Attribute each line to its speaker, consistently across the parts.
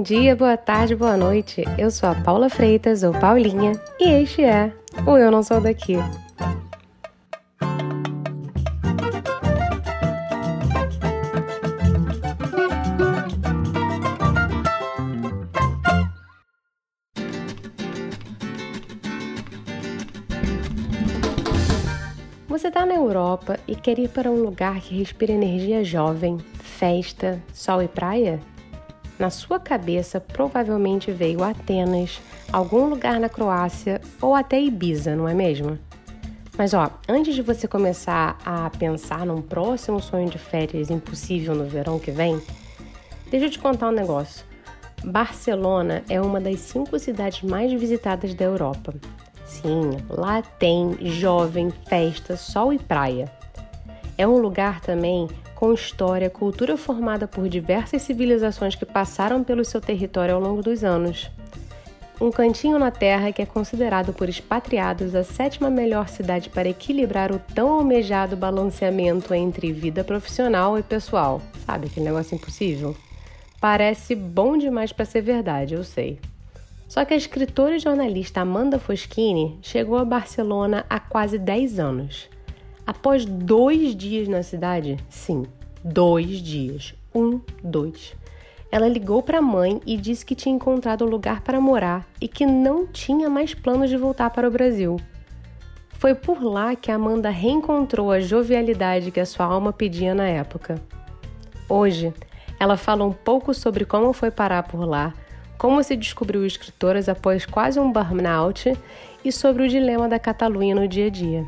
Speaker 1: Bom dia, boa tarde, boa noite. Eu sou a Paula Freitas, ou Paulinha, e este é o Eu Não Sou Daqui. Você está na Europa e quer ir para um lugar que respira energia jovem, festa, sol e praia? Na sua cabeça provavelmente veio Atenas, algum lugar na Croácia ou até Ibiza, não é mesmo? Mas ó, antes de você começar a pensar num próximo sonho de férias impossível no verão que vem, deixa eu te contar um negócio. Barcelona é uma das cinco cidades mais visitadas da Europa Sim, lá tem jovem, festa, sol e praia. É um lugar também com história, cultura formada por diversas civilizações que passaram pelo seu território ao longo dos anos. Um cantinho na terra que é considerado por expatriados a sétima melhor cidade para equilibrar o tão almejado balanceamento entre vida profissional e pessoal. Sabe aquele negócio impossível? Parece bom demais para ser verdade, eu sei. Só que a escritora e jornalista Amanda Foschini chegou a Barcelona há quase 10 anos. Após dois dias na cidade, sim, dois dias, um, dois, ela ligou para a mãe e disse que tinha encontrado um lugar para morar e que não tinha mais planos de voltar para o Brasil. Foi por lá que Amanda reencontrou a jovialidade que a sua alma pedia na época. Hoje, ela fala um pouco sobre como foi parar por lá, como se descobriu escritoras após quase um burnout e sobre o dilema da Catalunha no dia a dia.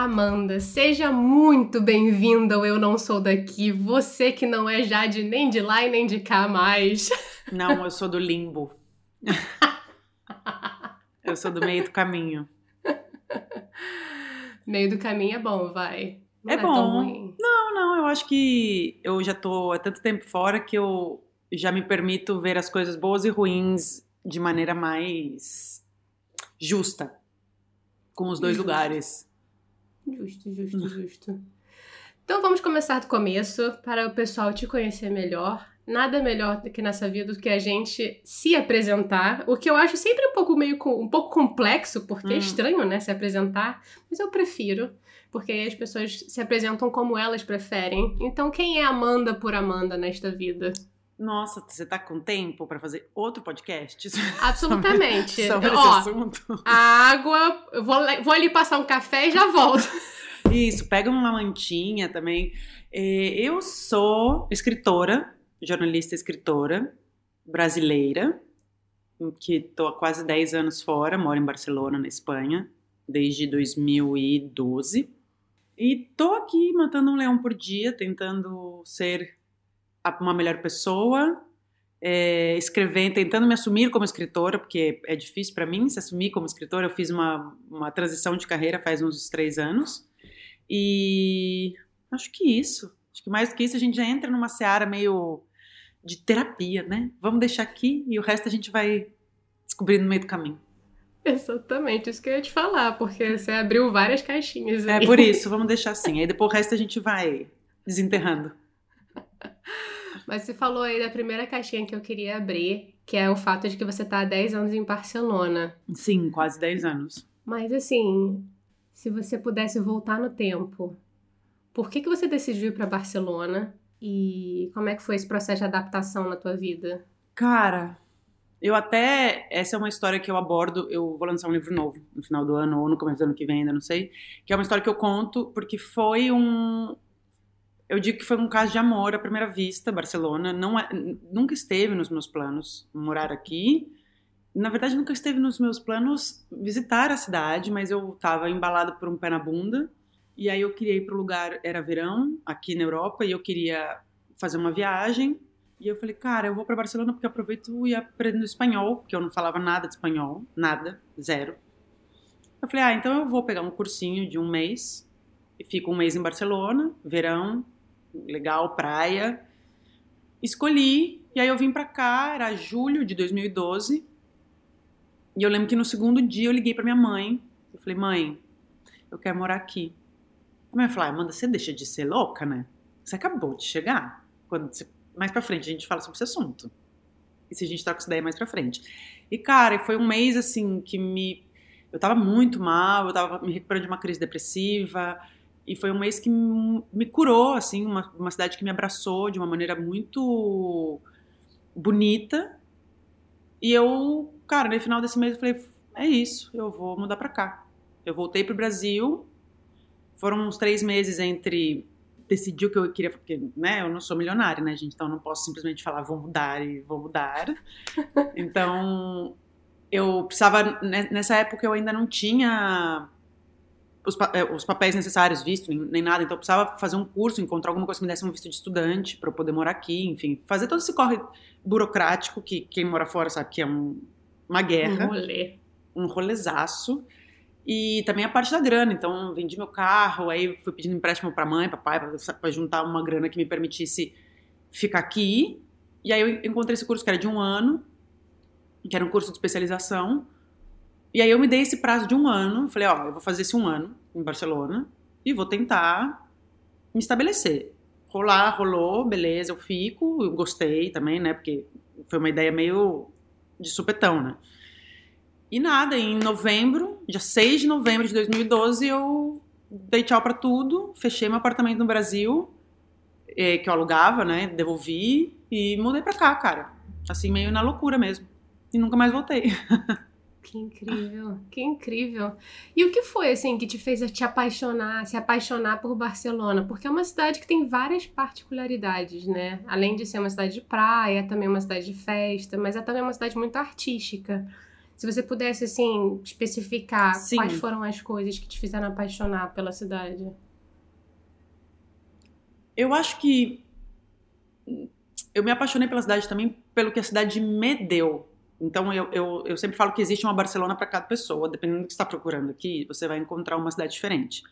Speaker 1: Amanda, seja muito bem-vinda ao Eu Não Sou Daqui. Você que não é já de nem de lá e nem de cá mais.
Speaker 2: Não, eu sou do limbo. eu sou do meio do caminho.
Speaker 1: Meio do caminho é bom, vai.
Speaker 2: Não é, é bom. Não, não, eu acho que eu já tô há tanto tempo fora que eu já me permito ver as coisas boas e ruins de maneira mais justa com os dois justo. lugares.
Speaker 1: Justo, justo, justo. Então vamos começar do começo para o pessoal te conhecer melhor. Nada melhor do que nessa vida do que a gente se apresentar, o que eu acho sempre um pouco meio um pouco complexo, porque é hum. é estranho, né, se apresentar, mas eu prefiro porque aí as pessoas se apresentam como elas preferem. Então, quem é Amanda por Amanda nesta vida?
Speaker 2: Nossa, você tá com tempo para fazer outro podcast?
Speaker 1: Absolutamente.
Speaker 2: sobre, sobre Ó, esse assunto?
Speaker 1: A água, eu vou, vou ali passar um café e já volto.
Speaker 2: Isso, pega uma mantinha também. É, eu sou escritora, jornalista escritora brasileira, que estou há quase 10 anos fora, moro em Barcelona, na Espanha, desde 2012. E tô aqui matando um leão por dia, tentando ser uma melhor pessoa, é, escrevendo, tentando me assumir como escritora, porque é difícil para mim se assumir como escritora. Eu fiz uma, uma transição de carreira faz uns três anos. E acho que isso. Acho que mais do que isso a gente já entra numa seara meio de terapia, né? Vamos deixar aqui e o resto a gente vai descobrindo no meio do caminho.
Speaker 1: Exatamente, isso que eu ia te falar, porque você abriu várias caixinhas.
Speaker 2: É aí. É por isso, vamos deixar assim. Aí depois o resto a gente vai desenterrando.
Speaker 1: Mas você falou aí da primeira caixinha que eu queria abrir, que é o fato de que você está há 10 anos em Barcelona.
Speaker 2: Sim, quase 10 anos.
Speaker 1: Mas assim, se você pudesse voltar no tempo, por que, que você decidiu ir para Barcelona? E como é que foi esse processo de adaptação na tua vida?
Speaker 2: Cara, eu até. Essa é uma história que eu abordo. Eu vou lançar um livro novo no final do ano ou no começo do ano que vem, ainda não sei. Que é uma história que eu conto porque foi um. Eu digo que foi um caso de amor à primeira vista, Barcelona. Não é, nunca esteve nos meus planos morar aqui. Na verdade, nunca esteve nos meus planos visitar a cidade, mas eu estava embalada por um pé na bunda. E aí eu queria ir para o lugar, era verão, aqui na Europa, e eu queria fazer uma viagem e eu falei, cara, eu vou para Barcelona porque aproveito e aprendo espanhol, porque eu não falava nada de espanhol, nada, zero. Eu falei, ah, então eu vou pegar um cursinho de um mês e fico um mês em Barcelona, verão, legal, praia. Escolhi, e aí eu vim para cá, era julho de 2012. E eu lembro que no segundo dia eu liguei para minha mãe. Eu falei, mãe, eu quero morar aqui. A mãe falou, ah, Amanda, você deixa de ser louca, né? Você acabou de chegar. Quando você... Mais pra frente a gente fala sobre esse assunto. E se a gente troca essa ideia mais pra frente. E, cara, foi um mês, assim, que me... Eu tava muito mal, eu tava me recuperando de uma crise depressiva. E foi um mês que me curou, assim, uma, uma cidade que me abraçou de uma maneira muito bonita. E eu, cara, no final desse mês eu falei, é isso, eu vou mudar pra cá. Eu voltei pro Brasil, foram uns três meses entre decidir o que eu queria, porque né, eu não sou milionária, né, gente? Então eu não posso simplesmente falar vou mudar e vou mudar. então eu precisava, nessa época eu ainda não tinha os, eh, os papéis necessários, visto, nem, nem, nada, então eu precisava fazer um curso, encontrar alguma coisa que me desse um visto de estudante para eu poder morar aqui, enfim, fazer todo esse corre burocrático que quem mora fora sabe que é um, uma guerra.
Speaker 1: Um rolê.
Speaker 2: Um rolezaço. E também a parte da grana, então vendi meu carro, aí fui pedindo empréstimo para mãe, papai, para juntar uma grana que me permitisse ficar aqui. E aí eu encontrei esse curso que era de um ano, que era um curso de especialização. E aí eu me dei esse prazo de um ano, falei, ó, eu vou fazer esse um ano em Barcelona e vou tentar me estabelecer. Rolar, rolou, beleza, eu fico, eu gostei também, né, porque foi uma ideia meio de supetão, né. E nada, em novembro, dia 6 de novembro de 2012, eu dei tchau para tudo, fechei meu apartamento no Brasil, eh, que eu alugava, né? Devolvi e mudei pra cá, cara. Assim, meio na loucura mesmo. E nunca mais voltei.
Speaker 1: Que incrível, que incrível. E o que foi, assim, que te fez te apaixonar, se apaixonar por Barcelona? Porque é uma cidade que tem várias particularidades, né? Além de ser uma cidade de praia, é também uma cidade de festa, mas é também uma cidade muito artística. Se você pudesse, assim, especificar Sim. quais foram as coisas que te fizeram apaixonar pela cidade.
Speaker 2: Eu acho que eu me apaixonei pela cidade também pelo que a cidade me deu. Então eu, eu, eu sempre falo que existe uma Barcelona para cada pessoa. Dependendo do que você está procurando aqui, você vai encontrar uma cidade diferente.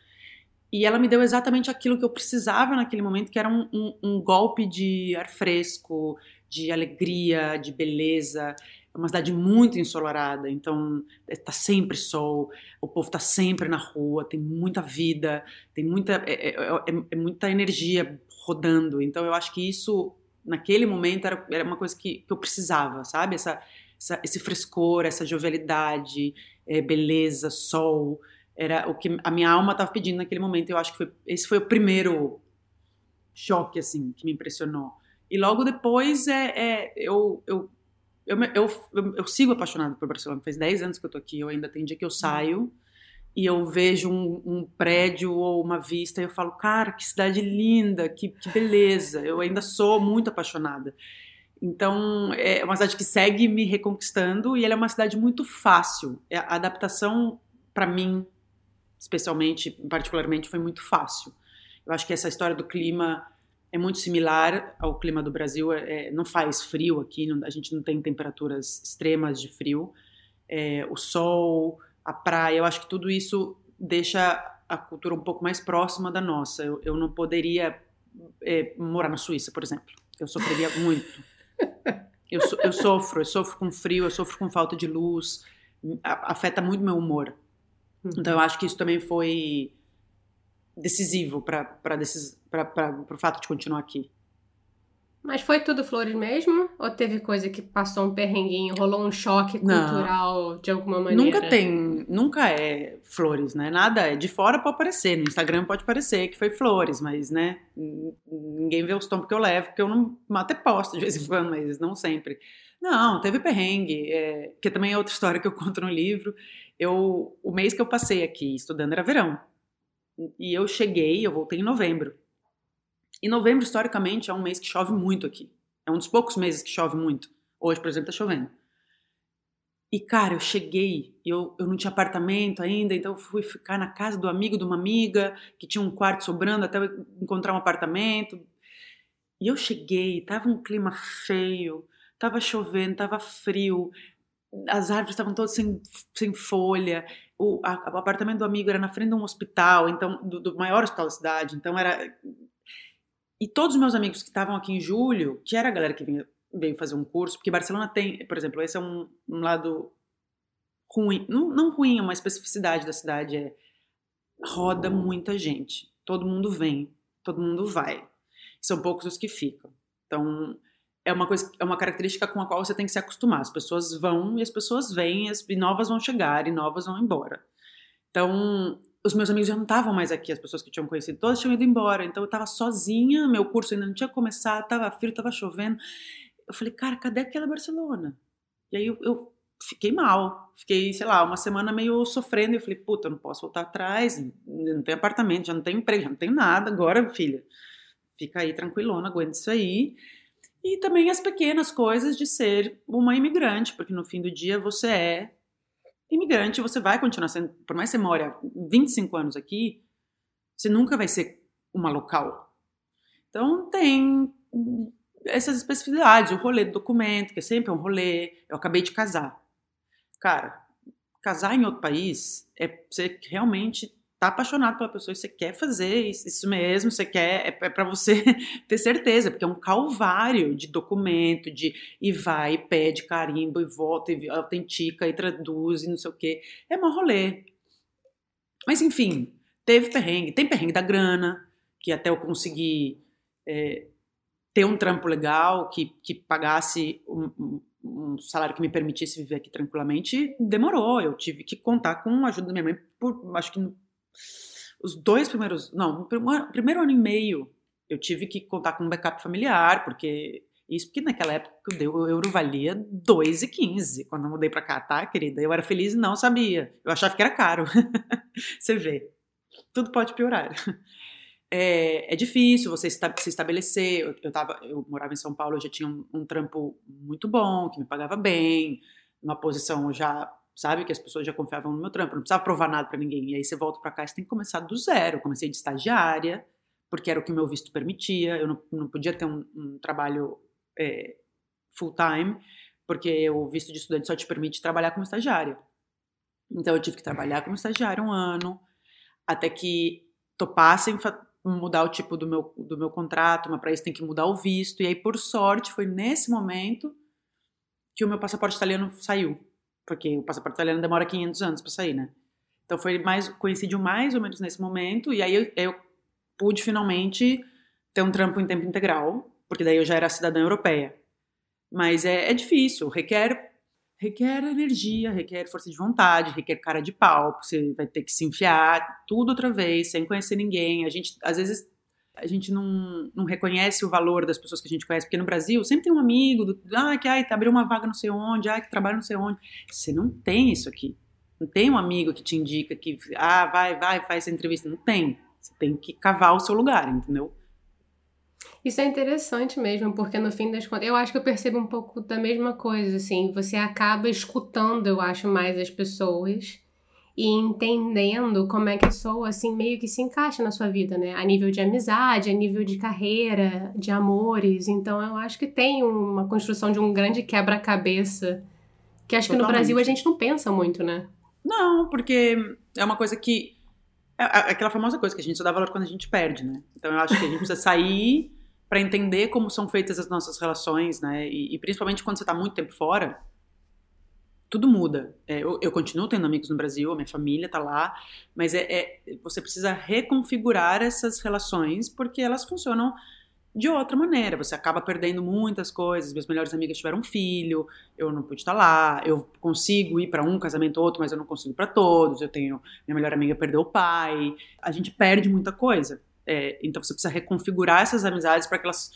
Speaker 2: E ela me deu exatamente aquilo que eu precisava naquele momento, que era um, um, um golpe de ar fresco, de alegria, de beleza. É uma cidade muito ensolarada, então está sempre sol, o povo está sempre na rua, tem muita vida, tem muita, é, é, é, é, muita energia rodando. Então eu acho que isso, naquele momento, era, era uma coisa que, que eu precisava, sabe? Essa, essa, esse frescor, essa jovialidade, é, beleza, sol. Era o que a minha alma estava pedindo naquele momento. Eu acho que foi, esse foi o primeiro choque, assim, que me impressionou. E logo depois é, é eu, eu eu, eu, eu, eu sigo apaixonado por Barcelona. Faz 10 anos que eu tô aqui. Eu ainda tem dia que eu saio e eu vejo um, um, prédio ou uma vista e eu falo, cara, que cidade linda, que, que beleza. Eu ainda sou muito apaixonada. Então, é uma cidade que segue me reconquistando e ela é uma cidade muito fácil. É, a adaptação, para mim, especialmente, particularmente, foi muito fácil. Eu acho que essa história do clima é muito similar ao clima do Brasil. É, é, não faz frio aqui, não, a gente não tem temperaturas extremas de frio. É, o sol, a praia, eu acho que tudo isso deixa a cultura um pouco mais próxima da nossa. Eu, eu não poderia é, morar na Suíça, por exemplo. Eu sofreria muito. Eu, so, eu sofro, eu sofro com frio, eu sofro com falta de luz. afeta muito meu humor. Então eu acho que isso também foi decisivo para o fato de continuar aqui.
Speaker 1: Mas foi tudo flores mesmo? Ou teve coisa que passou um perrenguinho, rolou um choque cultural Não, de alguma maneira?
Speaker 2: Nunca tem, nunca é flores, né? Nada é. De fora pode parecer, no Instagram pode parecer que foi flores, mas, né? Ninguém vê os tombos que eu levo, porque eu não e posto de vez em quando, mas não sempre. Não, teve perrengue, é, que também é outra história que eu conto no livro. Eu, o mês que eu passei aqui estudando era verão. E eu cheguei, eu voltei em novembro. E novembro, historicamente, é um mês que chove muito aqui. É um dos poucos meses que chove muito. Hoje, por exemplo, tá chovendo. E, cara, eu cheguei, eu, eu não tinha apartamento ainda, então eu fui ficar na casa do amigo de uma amiga, que tinha um quarto sobrando até eu encontrar um apartamento. E eu cheguei, tava um clima feio, tava chovendo, tava frio, as árvores estavam todas sem, sem folha, o, a, o, apartamento do amigo era na frente de um hospital, então do, do, maior hospital da cidade, então era e todos os meus amigos que estavam aqui em julho, que era a galera que vinha, veio fazer um curso, porque Barcelona tem, por exemplo, esse é um, um lado ruim, não, não ruim, é uma especificidade da cidade é roda muita gente. todo mundo vem, todo mundo vai. São poucos os que ficam. Então, é uma coisa, é uma característica com a qual você tem que se acostumar. As pessoas vão e as pessoas vêm, e novas vão chegar e novas vão embora. Então, os meus amigos já não estavam mais aqui, as pessoas que tinham conhecido, todas tinham ido embora. Então, eu estava sozinha, meu curso ainda não tinha começado, estava frio, estava chovendo. Eu falei, cara, cadê aquela Barcelona? E aí eu, eu fiquei mal. Fiquei, sei lá, uma semana meio sofrendo. Eu falei, puta, eu não posso voltar atrás, não tenho apartamento, já não tenho emprego, já não tenho nada. Agora, filha, fica aí tranquilona, aguenta isso aí. E também as pequenas coisas de ser uma imigrante, porque no fim do dia você é imigrante, você vai continuar sendo, por mais que você mora 25 anos aqui, você nunca vai ser uma local. Então tem essas especificidades, o rolê do documento, que é sempre um rolê. Eu acabei de casar. Cara, casar em outro país é você realmente tá apaixonado pela pessoa e você quer fazer isso mesmo, você quer, é, é para você ter certeza, porque é um calvário de documento, de e vai, e pede carimbo, e volta, e autentica, e traduz, e não sei o quê. É um rolê. Mas enfim, teve perrengue. Tem perrengue da grana, que até eu conseguir é, ter um trampo legal, que, que pagasse um, um salário que me permitisse viver aqui tranquilamente, demorou. Eu tive que contar com a ajuda da minha mãe por, acho que os dois primeiros, não, primeiro, primeiro ano e meio, eu tive que contar com um backup familiar, porque isso porque naquela época o euro valia 2,15 quando eu mudei para cá, tá, querida? Eu era feliz e não sabia. Eu achava que era caro. você vê. Tudo pode piorar. É, é difícil você se estabelecer. Eu, eu, tava, eu morava em São Paulo, eu já tinha um, um trampo muito bom, que me pagava bem, uma posição já sabe? Que as pessoas já confiavam no meu trampo, não precisava provar nada para ninguém. E aí você volta para cá, você tem que começar do zero. Eu comecei de estagiária, porque era o que o meu visto permitia. Eu não, não podia ter um, um trabalho é, full time, porque o visto de estudante só te permite trabalhar como estagiária. Então eu tive que trabalhar como estagiária um ano, até que topassem mudar o tipo do meu, do meu contrato, mas para isso tem que mudar o visto. E aí, por sorte, foi nesse momento que o meu passaporte italiano saiu porque o passaporte italiano demora 500 anos para sair, né? Então foi mais coincidiu mais ou menos nesse momento e aí eu, eu, pude finalmente ter um trampo em tempo integral, porque daí eu já era cidadã europeia. Mas é, é difícil, requer requer energia, requer força de vontade, requer cara de pau, você vai ter que se enfiar tudo outra vez, sem conhecer ninguém. A gente às vezes a gente não, não reconhece o valor das pessoas que a gente conhece, porque no Brasil sempre tem um amigo, do, ah, que ai, tá, abriu uma vaga não sei onde, ah, que trabalha não sei onde. Você não tem isso aqui. Não tem um amigo que te indica que, ah, vai, vai, faz essa entrevista. Não tem. Você tem que cavar o seu lugar, entendeu?
Speaker 1: Isso é interessante mesmo, porque no fim das contas, eu acho que eu percebo um pouco da mesma coisa, assim, você acaba escutando, eu acho, mais as pessoas e entendendo como é que a pessoa, assim, meio que se encaixa na sua vida, né? A nível de amizade, a nível de carreira, de amores. Então, eu acho que tem uma construção de um grande quebra-cabeça que acho Totalmente. que no Brasil a gente não pensa muito, né?
Speaker 2: Não, porque é uma coisa que. É aquela famosa coisa que a gente só dá valor quando a gente perde, né? Então, eu acho que a gente precisa sair para entender como são feitas as nossas relações, né? E, e principalmente quando você está muito tempo fora tudo muda. É, eu, eu, continuo tendo amigos no Brasil, a minha família está lá, mas é, é, você precisa reconfigurar essas relações porque elas funcionam de outra maneira. Você acaba perdendo muitas coisas. Minhas melhores amigas tiveram um filho, eu não pude estar lá. Eu consigo ir para um casamento ou outro, mas eu não consigo para todos. Eu tenho minha melhor amiga perdeu o pai. A gente perde muita coisa. É, então você precisa reconfigurar essas amizades para que elas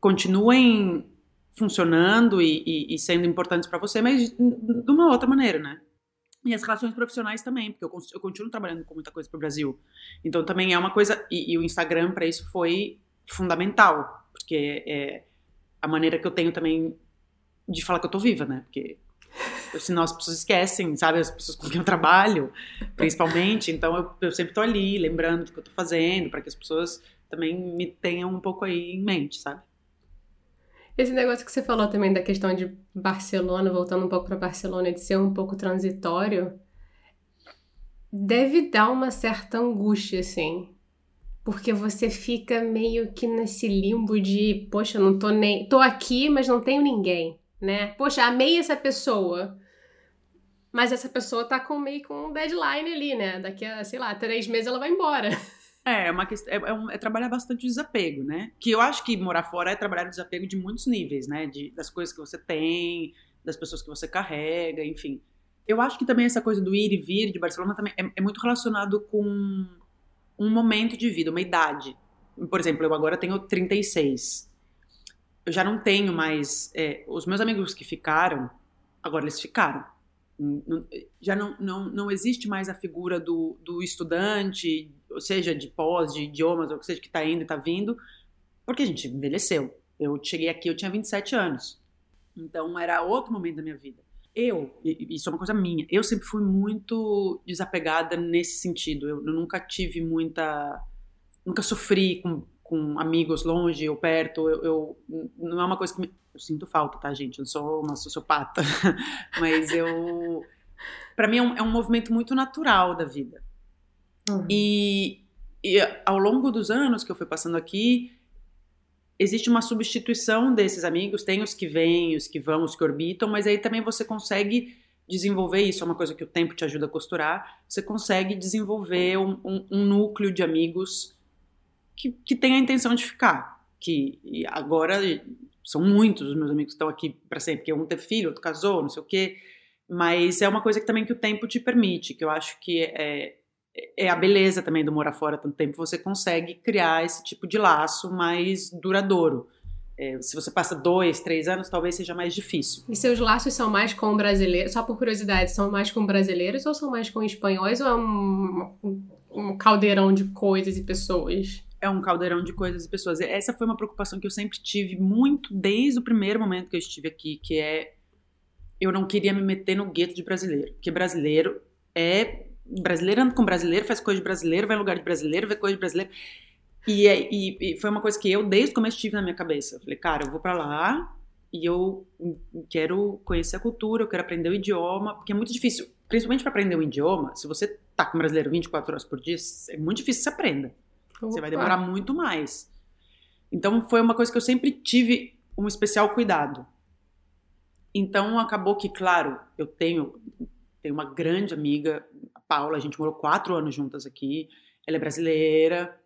Speaker 2: continuem funcionando e, e, e sendo importantes para você, mas de uma outra maneira, né? E as relações profissionais também, porque eu, eu continuo trabalhando com muita coisa para o Brasil. Então também é uma coisa. E, e o Instagram para isso foi fundamental, porque é a maneira que eu tenho também de falar que eu tô viva, né? Porque senão as pessoas esquecem, sabe? As pessoas com quem eu trabalho, principalmente. Então eu, eu sempre tô ali, lembrando do que eu tô fazendo, para que as pessoas também me tenham um pouco aí em mente, sabe?
Speaker 1: Esse negócio que você falou também da questão de Barcelona, voltando um pouco para Barcelona, de ser um pouco transitório, deve dar uma certa angústia, assim. Porque você fica meio que nesse limbo de, poxa, não tô nem. tô aqui, mas não tenho ninguém, né? Poxa, amei essa pessoa. Mas essa pessoa tá com meio com um deadline ali, né? Daqui a, sei lá, três meses ela vai embora.
Speaker 2: É, é uma questão, é, é, um, é, trabalhar bastante o desapego, né? Que eu acho que morar fora é trabalhar o desapego de muitos níveis, né? De, das coisas que você tem, das pessoas que você carrega, enfim. Eu acho que também essa coisa do ir e vir de Barcelona também é, é muito relacionado com um momento de vida, uma idade. Por exemplo, eu agora tenho 36. Eu já não tenho mais. É, os meus amigos que ficaram, agora eles ficaram. Já não, não, não existe mais a figura do, do estudante, ou seja, de pós, de idiomas, ou seja, que está indo e está vindo, porque a gente envelheceu. Eu cheguei aqui, eu tinha 27 anos. Então era outro momento da minha vida. Eu, isso é uma coisa minha, eu sempre fui muito desapegada nesse sentido. Eu, eu nunca tive muita. Nunca sofri com, com amigos longe ou perto. Eu, eu, não é uma coisa que me, eu sinto falta, tá, gente? Eu sou uma sociopata. Mas eu. Para mim é um, é um, movimento muito natural da vida. Uhum. E, e ao longo dos anos que eu fui passando aqui, existe uma substituição desses amigos, tem os que vêm, os que vão, os que orbitam, mas aí também você consegue desenvolver isso, é uma coisa que o tempo te ajuda a costurar, você consegue desenvolver um, um, um núcleo de amigos que, que tem a intenção de ficar, que agora são muitos os meus amigos que estão aqui para sempre, porque um teve filho, outro casou, não sei o quê, mas é uma coisa que também que o tempo te permite, que eu acho que é, é a beleza também do morar fora tanto tempo, você consegue criar esse tipo de laço mais duradouro. É, se você passa dois, três anos, talvez seja mais difícil.
Speaker 1: E seus laços são mais com brasileiros, só por curiosidade, são mais com brasileiros ou são mais com espanhóis ou é um, um caldeirão de coisas e pessoas?
Speaker 2: É um caldeirão de coisas e pessoas. Essa foi uma preocupação que eu sempre tive muito desde o primeiro momento que eu estive aqui, que é eu não queria me meter no gueto de brasileiro, porque brasileiro é brasileiro anda com brasileiro, faz coisa de brasileiro, vai em lugar de brasileiro, vê coisa de brasileiro. E, é, e, e, foi uma coisa que eu, desde o começo, tive na minha cabeça. Eu falei, cara, eu vou para lá e eu quero conhecer a cultura, eu quero aprender o idioma, porque é muito difícil, principalmente para aprender um idioma, se você tá com brasileiro 24 horas por dia, é muito difícil que você aprenda. Opa. Você vai demorar muito mais. Então foi uma coisa que eu sempre tive um especial cuidado. Então acabou que, claro, eu tenho, tenho uma grande amiga, Paula, a gente morou quatro anos juntas aqui. Ela é brasileira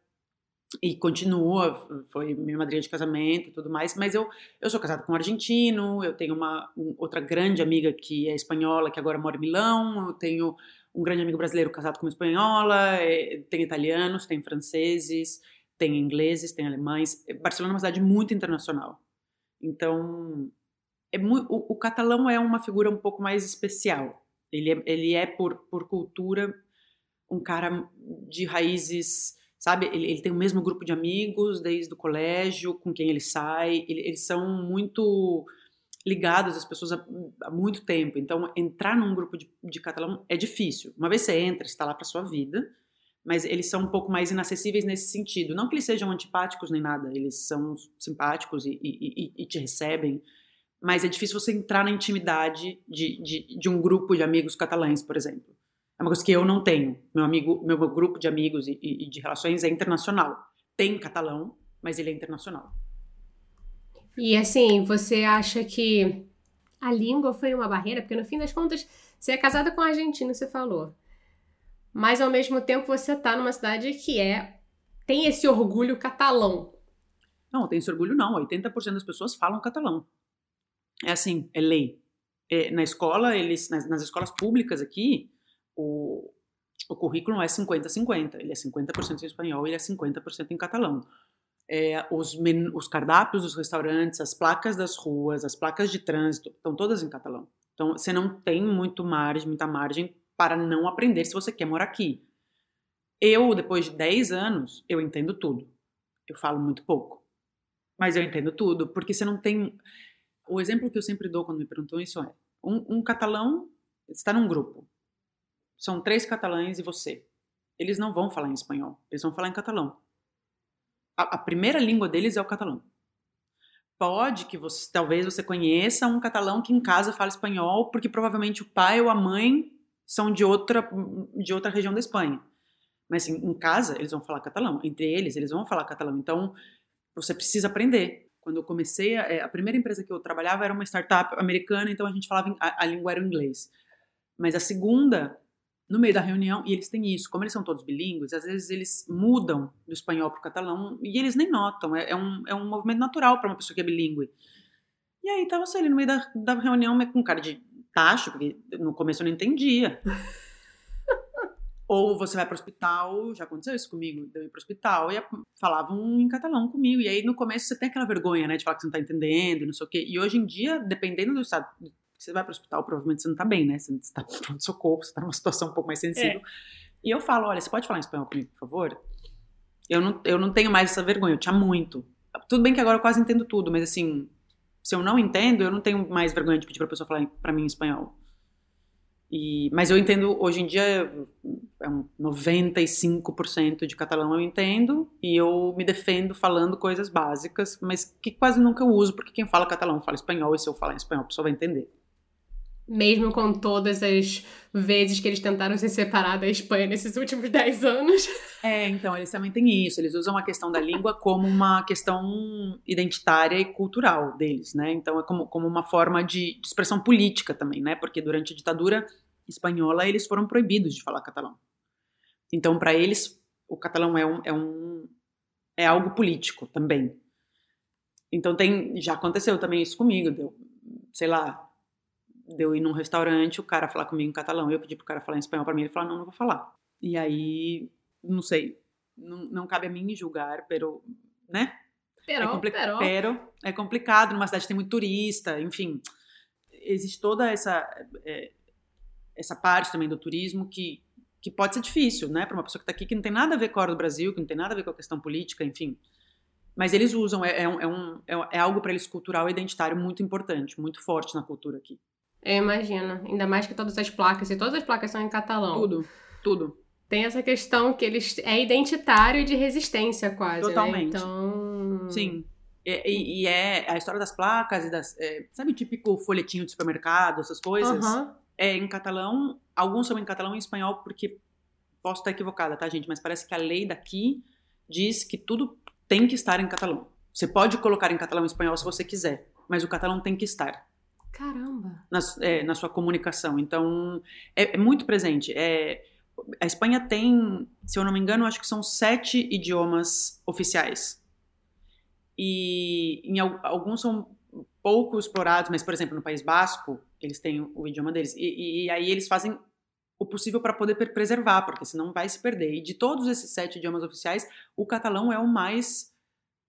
Speaker 2: e continua, foi minha madrinha de casamento e tudo mais. Mas eu, eu sou casada com um argentino, eu tenho uma um, outra grande amiga que é espanhola, que agora mora em Milão, eu tenho um grande amigo brasileiro casado com uma espanhola, é, tem italianos, tem franceses, tem ingleses, tem alemães. Barcelona é uma cidade muito internacional. Então, é muito, o, o catalão é uma figura um pouco mais especial ele é, ele é por, por cultura um cara de raízes, sabe? Ele, ele, tem o mesmo grupo de amigos desde o colégio, com quem ele sai. Ele, eles são muito ligados às pessoas há, há, muito tempo. Então, entrar num grupo de, de catalão é difícil. Uma vez você entra, está lá para sua vida, mas eles são um pouco mais inacessíveis nesse sentido. Não que eles sejam antipáticos nem nada, eles são simpáticos e, e, e, e te recebem mas é difícil você entrar na intimidade de, de, de, um grupo de amigos catalães, por exemplo. É uma coisa que eu não tenho. Meu amigo, meu grupo de amigos e de relações é internacional. Tem catalão, mas ele é internacional.
Speaker 1: E assim, você acha que a língua foi uma barreira? Porque no fim das contas, você é casada com um argentino, você falou. Mas ao mesmo tempo você está numa cidade que é tem esse orgulho catalão.
Speaker 2: Não, tem esse orgulho não. 80% das pessoas falam catalão é assim, é lei. É, na escola, eles, nas, nas, escolas públicas aqui, o, o currículo é 50-50. Ele é 50% em espanhol e ele é 50% em catalão. É, os, men, os cardápios dos restaurantes, as placas das ruas, as placas de trânsito, estão todas em catalão. Então, você não tem muito margem, muita margem para não aprender se você quer morar aqui. Eu, depois de 10 anos, eu entendo tudo. Eu falo muito pouco. Mas eu entendo tudo, porque você não tem o exemplo que eu sempre dou quando me perguntam isso é: um, um catalão está num grupo, são três catalães e você. Eles não vão falar em espanhol, eles vão falar em catalão. A, a primeira língua deles é o catalão. Pode que você, talvez você conheça um catalão que em casa fala espanhol, porque provavelmente o pai ou a mãe são de outra, de outra região da Espanha. Mas assim, em casa eles vão falar catalão, entre eles eles vão falar catalão. Então você precisa aprender. Quando eu comecei, a, é, a, primeira empresa que eu trabalhava era uma startup americana, então a gente falava, a, a língua era o inglês. Mas a segunda, no meio da reunião, e eles têm isso, como eles são todos bilíngues, às vezes eles mudam do espanhol para o catalão e eles nem notam, é, é, um, é um movimento natural para uma pessoa que é bilíngue. E aí tava você ali no meio da, da reunião com cara de tacho, porque no começo eu não entendia. Ou você vai para o hospital, já aconteceu isso comigo, eu ir para o hospital e falavam em catalão comigo. E aí no começo você tem aquela vergonha, né, de falar que você não está entendendo, não sei o quê. E hoje em dia, dependendo do estado você vai para o hospital, provavelmente você não está bem, né? Você está no socorro, você está numa situação um pouco mais sensível. É. E eu falo, olha, você pode falar em espanhol comigo, por favor? Eu não, eu não tenho mais essa vergonha, eu tinha muito. Tudo bem que agora eu quase entendo tudo, mas assim, se eu não entendo, eu não tenho mais vergonha de pedir para a pessoa falar para mim em espanhol. E, mas eu entendo, hoje em dia, é um 95% de catalão eu entendo, e eu me defendo falando coisas básicas, mas que quase nunca eu uso, porque quem fala catalão fala espanhol, e se eu falar em espanhol, a pessoa vai entender
Speaker 1: mesmo com todas as vezes que eles tentaram se separar da Espanha nesses últimos 10 anos.
Speaker 2: É, então, eles também têm isso. Eles usam a questão da língua como uma questão identitária e cultural deles, né? Então, é como, como uma forma de, de expressão política também, né? Porque durante a ditadura espanhola, eles foram proibidos de falar catalão. Então, para eles, o catalão é, um, é, um, é algo político também. Então, tem, já aconteceu também isso comigo. Deu, sei lá, de eu ir num restaurante, o cara falar comigo em catalão, eu pedi pro cara falar em espanhol para mim, ele falou, não, não vou falar. E aí, não sei, não, não cabe a mim julgar, pero, né?
Speaker 1: Pero, é, compli pero.
Speaker 2: pero é complicado, numa cidade tem muito turista, enfim, existe toda essa é, essa parte também do turismo que que pode ser difícil, né, para uma pessoa que está aqui que não tem nada a ver com a hora do Brasil, que não tem nada a ver com a questão política, enfim. Mas eles usam, é, é, um, é, um, é algo para eles cultural e identitário muito importante, muito forte na cultura aqui.
Speaker 1: Eu imagino. Ainda mais que todas as placas, e todas as placas são em catalão.
Speaker 2: Tudo, tudo.
Speaker 1: Tem essa questão que eles é identitário e de resistência quase.
Speaker 2: Né? Totalmente.
Speaker 1: Né? Então.
Speaker 2: Sim. E, e, é a história das placas e das. É, sabe o típico folhetinho de supermercado, essas coisas?
Speaker 1: Uhum.
Speaker 2: É em catalão. Alguns são em catalão e em espanhol, porque posso estar equivocada, tá, gente? Mas parece que a lei daqui diz que tudo tem que estar em catalão. Você pode colocar em catalão e espanhol se você quiser, mas o catalão tem que estar.
Speaker 1: Caramba!
Speaker 2: Na, é, na sua comunicação. Então, é, é muito presente. É, a Espanha tem, se eu não me engano, acho que são sete idiomas oficiais. E em, alguns são pouco explorados, mas, por exemplo, no País Basco, eles têm o idioma deles. E, e aí eles fazem o possível para poder preservar, porque senão vai se perder. E de todos esses sete idiomas oficiais, o catalão é o mais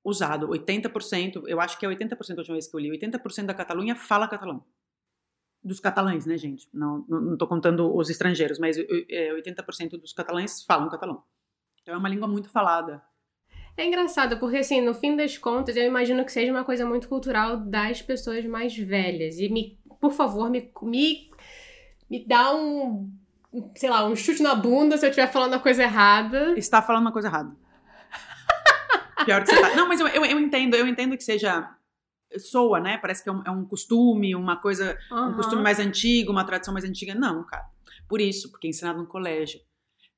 Speaker 2: usado. 80%, eu acho que é 80% a última vez que eu li, 80% da Catalunha fala catalão. Dos catalães, né, gente? Não, não tô contando os estrangeiros, mas é, 80% dos catalães falam catalão. Então é uma língua muito falada.
Speaker 1: É engraçado, porque assim, no fim das contas, eu imagino que seja uma coisa muito cultural das pessoas mais velhas. E me, por favor, me, me, me dá um, sei lá, um chute na bunda se eu estiver falando a coisa errada.
Speaker 2: Está falando uma coisa errada. Pior que você tá. Não, mas eu, eu, eu, entendo, eu entendo que seja. Soa, né? Parece que é um, é um costume, uma coisa. Uhum. Um costume mais antigo, uma tradição mais antiga. Não, cara. Por isso, porque é ensinado no colégio.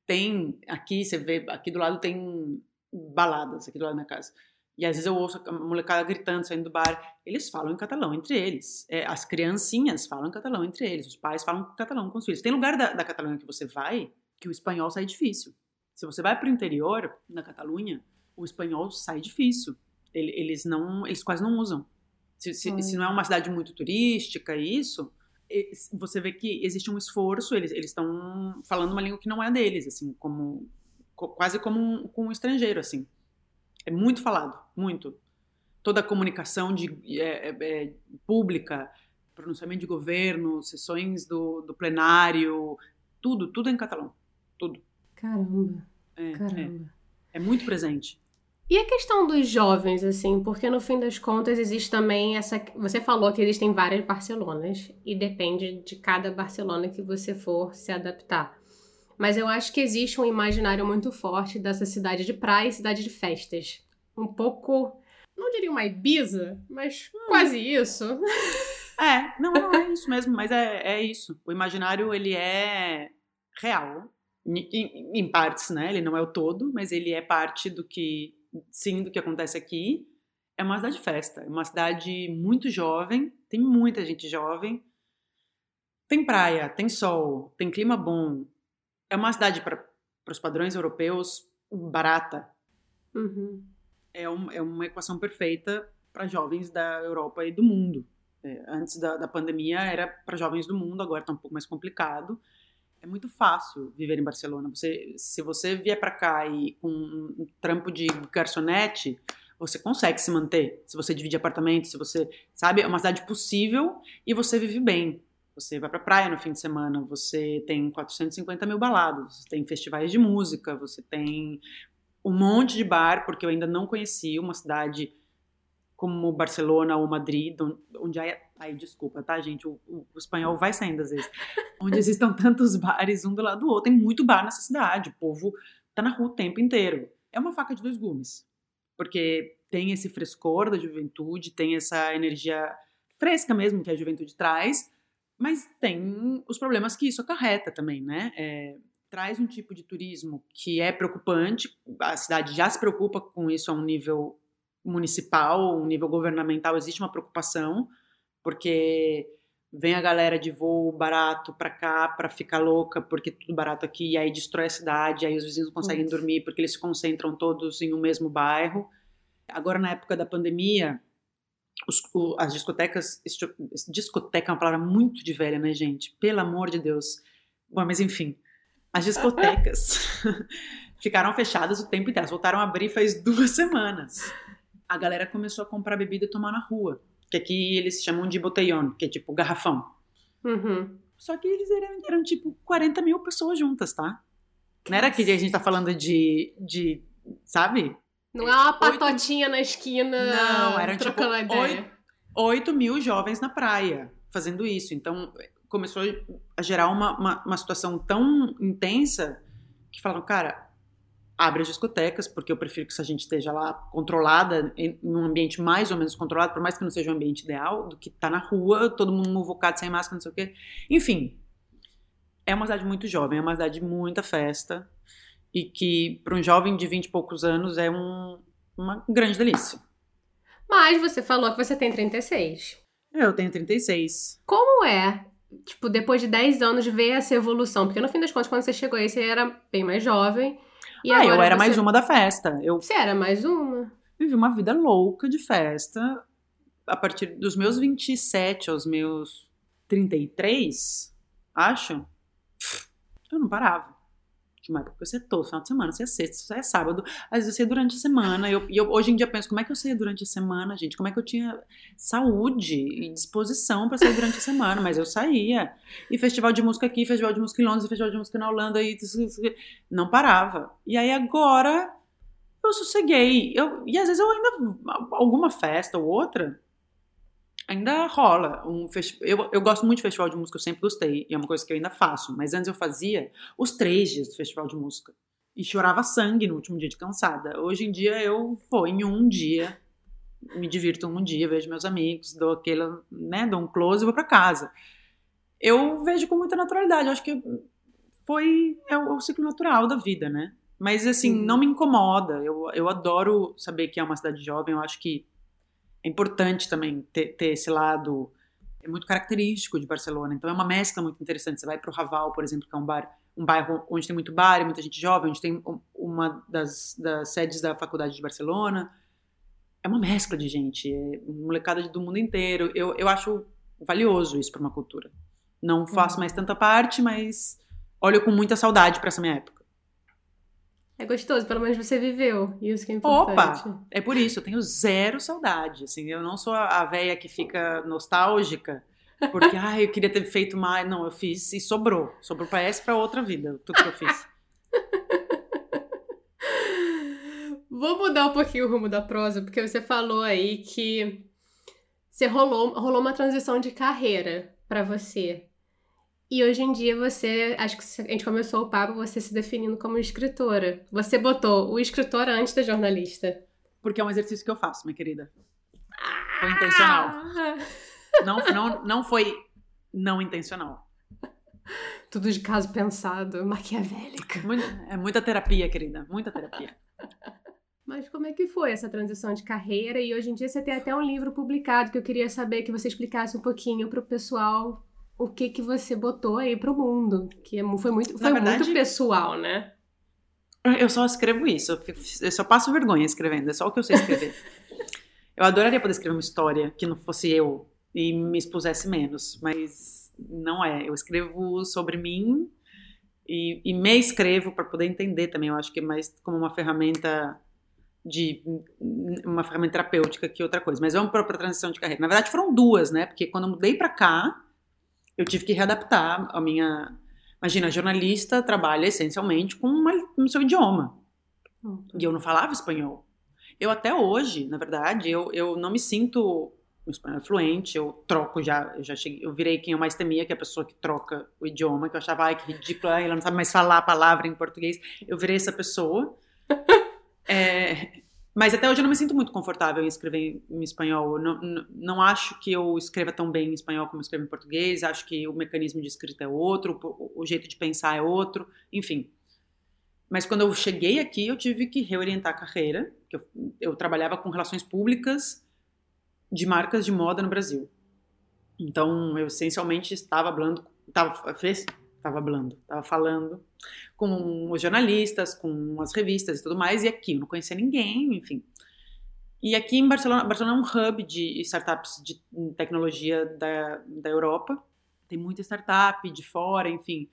Speaker 2: Tem. Aqui, você vê, aqui do lado tem baladas, aqui do lado da minha casa. E às vezes eu ouço a molecada gritando, saindo do bar. Eles falam em catalão entre eles. É, as criancinhas falam em catalão entre eles. Os pais falam catalão com os filhos. Tem lugar da, da Catalunha que você vai que o espanhol sai difícil. Se você vai para o interior da Catalunha, o espanhol sai difícil. Eles não, eles quase não usam. Se, se, se não é uma cidade muito turística, isso, você vê que existe um esforço. Eles estão falando uma língua que não é deles, assim, como quase como um, com um estrangeiro, assim. É muito falado, muito. Toda a comunicação de, é, é, é pública, pronunciamento de governo, sessões do, do plenário, tudo, tudo em catalão, tudo.
Speaker 1: Caramba, é, caramba.
Speaker 2: É, é muito presente.
Speaker 1: E a questão dos jovens, assim, porque no fim das contas existe também essa. Você falou que existem várias Barcelonas e depende de cada Barcelona que você for se adaptar. Mas eu acho que existe um imaginário muito forte dessa cidade de praia e cidade de festas. Um pouco. Não diria uma Ibiza, mas hum. quase isso.
Speaker 2: É, não, não é isso mesmo, mas é, é isso. O imaginário, ele é real, em, em partes, né? Ele não é o todo, mas ele é parte do que sim, do que acontece aqui. É uma cidade de festa, é uma cidade muito jovem, tem muita gente jovem. Tem praia, tem sol, tem clima bom, é uma cidade para os padrões europeus barata.
Speaker 1: Uhum.
Speaker 2: É, um, é uma equação perfeita para jovens da Europa e do mundo. É, antes da, da pandemia era para jovens do mundo, agora está um pouco mais complicado. É muito fácil viver em Barcelona. Você, se você vier para cá e com um trampo de garçonete, você consegue se manter. Se você divide apartamento, se você, sabe, é uma cidade possível e você vive bem. Você vai pra praia no fim de semana, você tem 450 mil baladas, você tem festivais de música, você tem um monte de bar, porque eu ainda não conheci uma cidade como Barcelona ou Madrid, onde há. Ai, desculpa, tá, gente? O, o, o espanhol vai saindo às vezes. onde existam tantos bares um do lado do outro. Tem muito bar nessa cidade. O povo tá na rua o tempo inteiro. É uma faca de dois gumes. Porque tem esse frescor da juventude, tem essa energia fresca mesmo que a juventude traz, mas tem os problemas que isso acarreta também, né? É, traz um tipo de turismo que é preocupante, a cidade já se preocupa com isso a um nível municipal, um nível governamental, existe uma preocupação, porque vem a galera de voo barato para cá para ficar louca, porque tudo barato aqui, e aí destrói a cidade, aí os vizinhos não conseguem dormir porque eles se concentram todos em um mesmo bairro. Agora, na época da pandemia, os, o, as discotecas. Discoteca é uma palavra muito de velha, né, gente? Pelo amor de Deus. Bom, mas enfim. As discotecas ficaram fechadas o tempo inteiro. Elas voltaram a abrir faz duas semanas. A galera começou a comprar bebida e tomar na rua. Que aqui eles chamam de botellón, que é tipo garrafão.
Speaker 1: Uhum.
Speaker 2: Só que eles eram, eram tipo 40 mil pessoas juntas, tá? Não era que a gente tá falando de, de sabe?
Speaker 1: Não é uma patotinha 8... na esquina.
Speaker 2: Não, eram tipo 8, 8 mil jovens na praia fazendo isso. Então começou a gerar uma, uma, uma situação tão intensa que falaram, cara, abre as discotecas, porque eu prefiro que essa gente esteja lá controlada, em um ambiente mais ou menos controlado, por mais que não seja um ambiente ideal, do que tá na rua, todo mundo movocado, sem máscara, não sei o quê. Enfim, é uma cidade muito jovem, é uma cidade de muita festa, e que para um jovem de 20 e poucos anos é um, uma grande delícia.
Speaker 1: Mas você falou que você tem 36.
Speaker 2: Eu tenho 36.
Speaker 1: Como é, tipo, depois de 10 anos, ver essa evolução? Porque no fim das contas, quando você chegou aí, você era bem mais jovem.
Speaker 2: E ah, eu era você... mais uma da festa. Eu...
Speaker 1: Você era mais uma?
Speaker 2: Vivi uma vida louca de festa. A partir dos meus 27 aos meus 33, acho, eu não parava. Tinha uma época eu ia todo final de semana, você ia sexta, você ia sábado, às vezes eu ia durante a semana. E eu, eu, hoje em dia penso, como é que eu saía durante a semana, gente? Como é que eu tinha saúde e disposição para sair durante a semana? Mas eu saía. E festival de música aqui, festival de música em Londres, festival de música na Holanda, e não parava. E aí agora eu sosseguei. Eu, e às vezes eu ainda. Alguma festa ou outra, ainda rola. Um eu, eu gosto muito de festival de música, eu sempre gostei, e é uma coisa que eu ainda faço. Mas antes eu fazia os três dias do festival de música. E chorava sangue no último dia de cansada. Hoje em dia eu vou em um dia, me divirto um dia, vejo meus amigos, dou aquele, né, dou um close e vou para casa. Eu vejo com muita naturalidade, acho que foi é o, é o ciclo natural da vida, né? Mas assim, não me incomoda. Eu, eu adoro saber que é uma cidade jovem, eu acho que é importante também ter, ter, esse lado é muito característico de Barcelona. Então é uma mescla muito interessante. Você vai para o Raval, por exemplo, que é um bar, um bairro onde tem muito bar e muita gente jovem, onde tem uma das, das sedes da faculdade de Barcelona. É uma mescla de gente, é molecada do mundo inteiro. Eu, eu acho valioso isso para uma cultura. Não faço uhum. mais tanta parte, mas olho com muita saudade para essa minha época.
Speaker 1: É gostoso, pelo menos você viveu. Isso que é importante.
Speaker 2: Opa! É por isso, eu tenho zero saudade. Assim, eu não sou a velha que fica nostálgica, porque ah, eu queria ter feito mais. Não, eu fiz e sobrou. Sobrou para essa e para outra vida, tudo que eu fiz.
Speaker 1: Vou mudar um pouquinho o rumo da prosa, porque você falou aí que você rolou, rolou uma transição de carreira para você. E hoje em dia você, acho que a gente começou o papo você se definindo como escritora. Você botou o escritor antes da jornalista.
Speaker 2: Porque é um exercício que eu faço, minha querida. Foi intencional. Ah! Não, não, não foi não intencional.
Speaker 1: Tudo de caso pensado, maquiavélica.
Speaker 2: É muita terapia, querida, muita terapia.
Speaker 1: Mas como é que foi essa transição de carreira? E hoje em dia você tem até um livro publicado que eu queria saber que você explicasse um pouquinho para o pessoal o que que você botou aí pro mundo, que é foi muito, foi verdade, muito pessoal, né?
Speaker 2: Eu só escrevo isso, eu só passo vergonha escrevendo, é só o que eu sei escrever. eu adoraria poder escrever uma história que não fosse eu e me expusesse menos, mas não é. Eu escrevo sobre mim e, e me escrevo para poder entender também. Eu acho que é mais como uma ferramenta de uma ferramenta terapêutica que outra coisa. Mas vamos para a transição de carreira. Na verdade, foram duas, né? Porque quando eu mudei para cá, eu tive que readaptar a minha Imagina, jornalista trabalha essencialmente com uma, o seu idioma. Uhum. E eu não falava espanhol. Eu até hoje, na verdade, eu, eu não me sinto um espanhol fluente, eu troco já, eu já cheguei, eu virei quem eu mais temia, que é a pessoa que troca o idioma, que eu achava, ai, que ridícula, ela não sabe mais falar a palavra em português. Eu virei essa pessoa. é, mas até hoje eu não me sinto muito confortável em escrever em espanhol. Não, não, não, acho que eu escreva tão bem em espanhol como eu escrevo em português. Acho que o mecanismo de escrita é outro, o, jeito de pensar é outro, enfim. Mas quando eu cheguei aqui, eu tive que reorientar a carreira. Eu, eu trabalhava com relações públicas de marcas de moda no Brasil. Então, eu essencialmente estava falando, estava, fez, estava falando, estava falando com os jornalistas, com as revistas e tudo mais, e aqui eu não conhecia ninguém, enfim. E aqui em Barcelona, Barcelona é um hub de startups de tecnologia da, da Europa, tem muita startup de fora, enfim.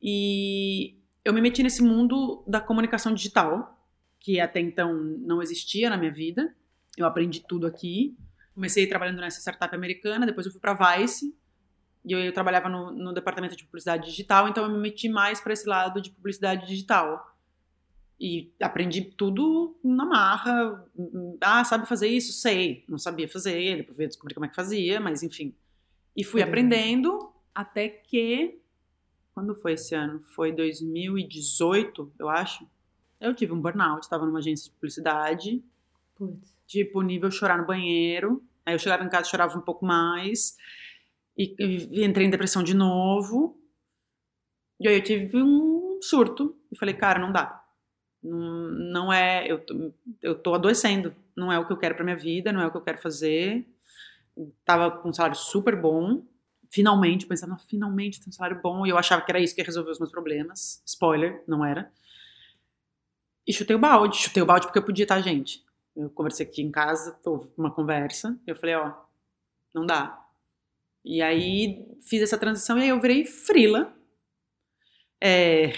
Speaker 2: E eu me meti nesse mundo da comunicação digital, que até então não existia na minha vida. Eu aprendi tudo aqui. Comecei trabalhando nessa startup americana, depois eu fui para Vice, e eu, eu trabalhava no, no, departamento de publicidade digital, então eu me meti mais para esse lado de publicidade digital. E aprendi tudo na marra. Ah, sabe fazer isso? Sei. Não sabia fazer, depois eu descobrir como é que fazia, mas enfim. E fui aprendendo até que. Quando foi esse ano? Foi 2018, eu acho. Eu tive um burnout, estava numa agência de publicidade. Putz. Tipo, nível chorar no banheiro. Aí eu chegava em casa, chorava um pouco mais. E, e entrei em depressão de novo. E aí eu tive um surto. E falei, cara, não dá. Não, não é. Eu tô, eu tô adoecendo. Não é o que eu quero pra minha vida, não é o que eu quero fazer. Tava com um salário super bom. Finalmente, pensando, finalmente tem um salário bom. E eu achava que era isso que ia resolver os meus problemas. Spoiler, não era. E chutei o balde. Chutei o balde porque eu podia, tá, gente? Eu conversei aqui em casa, houve uma conversa. Eu falei, ó, não dá e aí fiz essa transição e aí eu virei frila. É,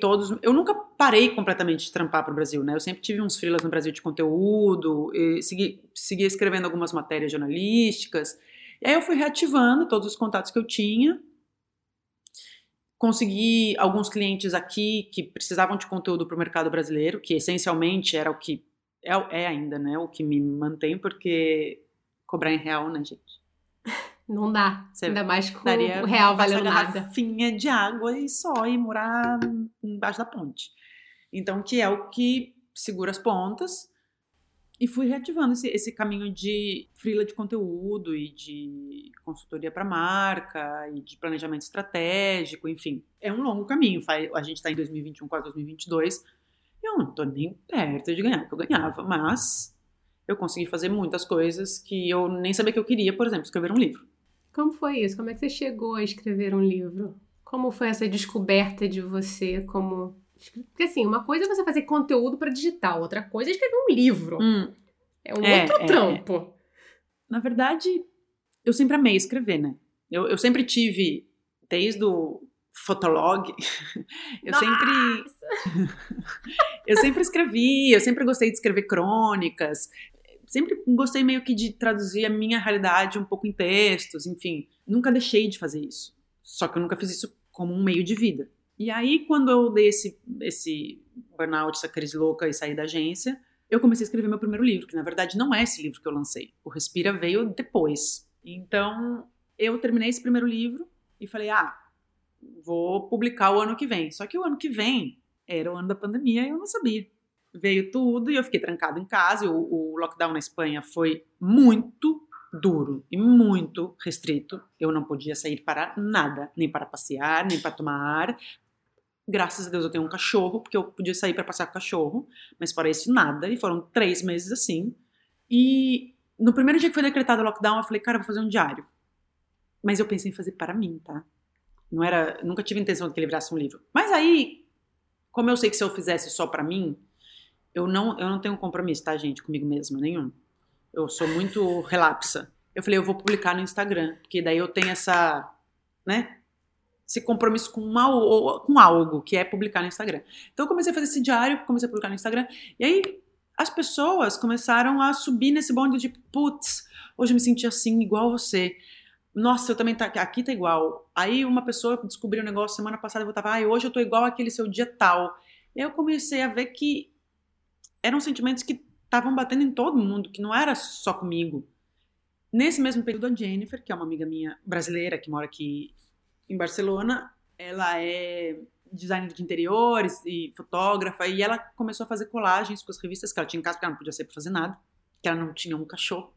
Speaker 2: todos. Eu nunca parei completamente de trampar para o Brasil, né? Eu sempre tive uns frilas no Brasil de conteúdo, segui, segui escrevendo algumas matérias jornalísticas. E aí eu fui reativando todos os contatos que eu tinha. Consegui alguns clientes aqui que precisavam de conteúdo para o mercado brasileiro, que essencialmente era o que é, é ainda, né? O que me mantém, porque cobrar em real, né, gente?
Speaker 1: Não dá. Você Ainda mais com o real valendo nada.
Speaker 2: garrafinha de água e só e morar embaixo da ponte. Então, que é o que segura as pontas. E fui reativando esse, esse caminho de frila de conteúdo e de consultoria para marca e de planejamento estratégico, enfim. É um longo caminho. A gente está em 2021, quase 2022. Eu não estou nem perto de ganhar o que eu ganhava, mas eu consegui fazer muitas coisas que eu nem sabia que eu queria, por exemplo, escrever um livro.
Speaker 1: Como foi isso? Como é que você chegou a escrever um livro? Como foi essa descoberta de você como. Porque assim, uma coisa é você fazer conteúdo para digital, outra coisa é escrever um livro. Hum. É um é, outro é, trampo. É.
Speaker 2: Na verdade, eu sempre amei escrever, né? Eu, eu sempre tive, desde o Fotolog, eu Nossa! sempre. eu sempre escrevi, eu sempre gostei de escrever crônicas sempre gostei meio que de traduzir a minha realidade um pouco em textos, enfim. Nunca deixei de fazer isso. Só que eu nunca fiz isso como um meio de vida. E aí, quando eu dei esse, esse burnout, essa crise louca e saí da agência, eu comecei a escrever meu primeiro livro, que na verdade não é esse livro que eu lancei. O Respira veio depois. Então, eu terminei esse primeiro livro e falei: ah, vou publicar o ano que vem. Só que o ano que vem era o ano da pandemia e eu não sabia veio tudo e eu fiquei trancado em casa. O, o lockdown na Espanha foi muito duro e muito restrito. Eu não podia sair para nada, nem para passear, nem para tomar ar. Graças a Deus eu tenho um cachorro, porque eu podia sair para passear com o cachorro, mas para isso nada. E foram três meses assim. E no primeiro dia que foi decretado o lockdown, eu falei, cara, eu vou fazer um diário. Mas eu pensei em fazer para mim, tá? Não era, nunca tive intenção de que ele virasse um livro. Mas aí, como eu sei que se eu fizesse só para mim, eu não, eu não tenho compromisso, tá, gente, comigo mesma, nenhum. Eu sou muito relapsa. Eu falei, eu vou publicar no Instagram, porque daí eu tenho essa, né? Esse compromisso com, uma, com algo, que é publicar no Instagram. Então eu comecei a fazer esse diário, comecei a publicar no Instagram, e aí as pessoas começaram a subir nesse bonde de, putz, hoje eu me senti assim, igual você. Nossa, eu também tá aqui tá igual. Aí uma pessoa descobriu um negócio semana passada, eu tava, ai, hoje eu tô igual aquele seu dia tal. E aí eu comecei a ver que eram sentimentos que estavam batendo em todo mundo, que não era só comigo. Nesse mesmo período, a Jennifer, que é uma amiga minha brasileira que mora aqui em Barcelona, ela é designer de interiores e fotógrafa, e ela começou a fazer colagens com as revistas que ela tinha em casa, porque ela não podia sair pra fazer nada, que ela não tinha um cachorro.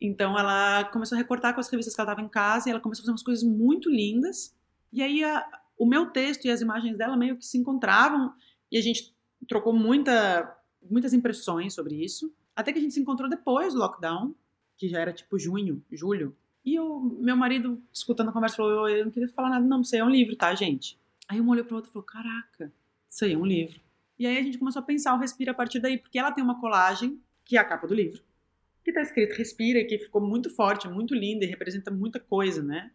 Speaker 2: Então ela começou a recortar com as revistas que ela estava em casa, e ela começou a fazer umas coisas muito lindas. E aí a, o meu texto e as imagens dela meio que se encontravam, e a gente trocou muita, muitas impressões sobre isso. Até que a gente se encontrou depois do lockdown, que já era tipo junho, julho. E o meu marido, escutando a conversa, falou: Eu não queria falar nada, não, isso aí é um livro, tá, gente? Aí um olhou pro outro e falou: Caraca, isso aí é um livro. E aí a gente começou a pensar o Respira a partir daí, porque ela tem uma colagem, que é a capa do livro, que tá escrito Respira, que ficou muito forte, muito linda e representa muita coisa, né?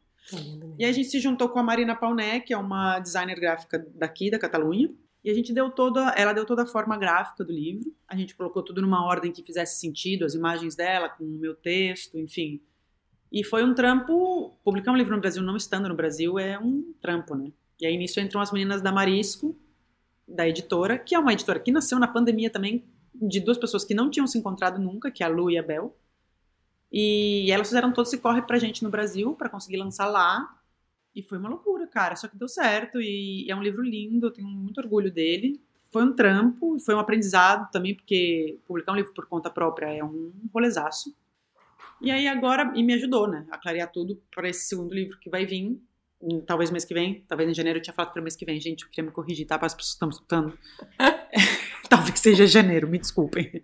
Speaker 2: e aí a gente se juntou com a Marina Pauné, que é uma designer gráfica daqui, da Catalunha, e a gente deu toda, ela deu toda a forma gráfica do livro. A gente colocou tudo numa ordem que fizesse sentido, as imagens dela com o meu texto, enfim. E foi um trampo, publicar um livro no Brasil não estando no Brasil é um trampo, né? E aí nisso entram as meninas da Marisco, da editora, que é uma editora que nasceu na pandemia também, de duas pessoas que não tinham se encontrado nunca, que é a Lu e a Bel. E elas fizeram todo esse corre pra gente no Brasil para conseguir lançar lá. E foi uma loucura, cara. Só que deu certo e é um livro lindo, eu tenho muito orgulho dele. Foi um trampo, foi um aprendizado também, porque publicar um livro por conta própria é um rolezaço. E aí agora, e me ajudou, né, a clarear tudo para esse segundo livro que vai vir, talvez mês que vem, talvez em janeiro, eu tinha falado para mês que vem, gente, eu queria me corrigir, tá, para as pessoas que estão escutando. talvez seja janeiro, me desculpem.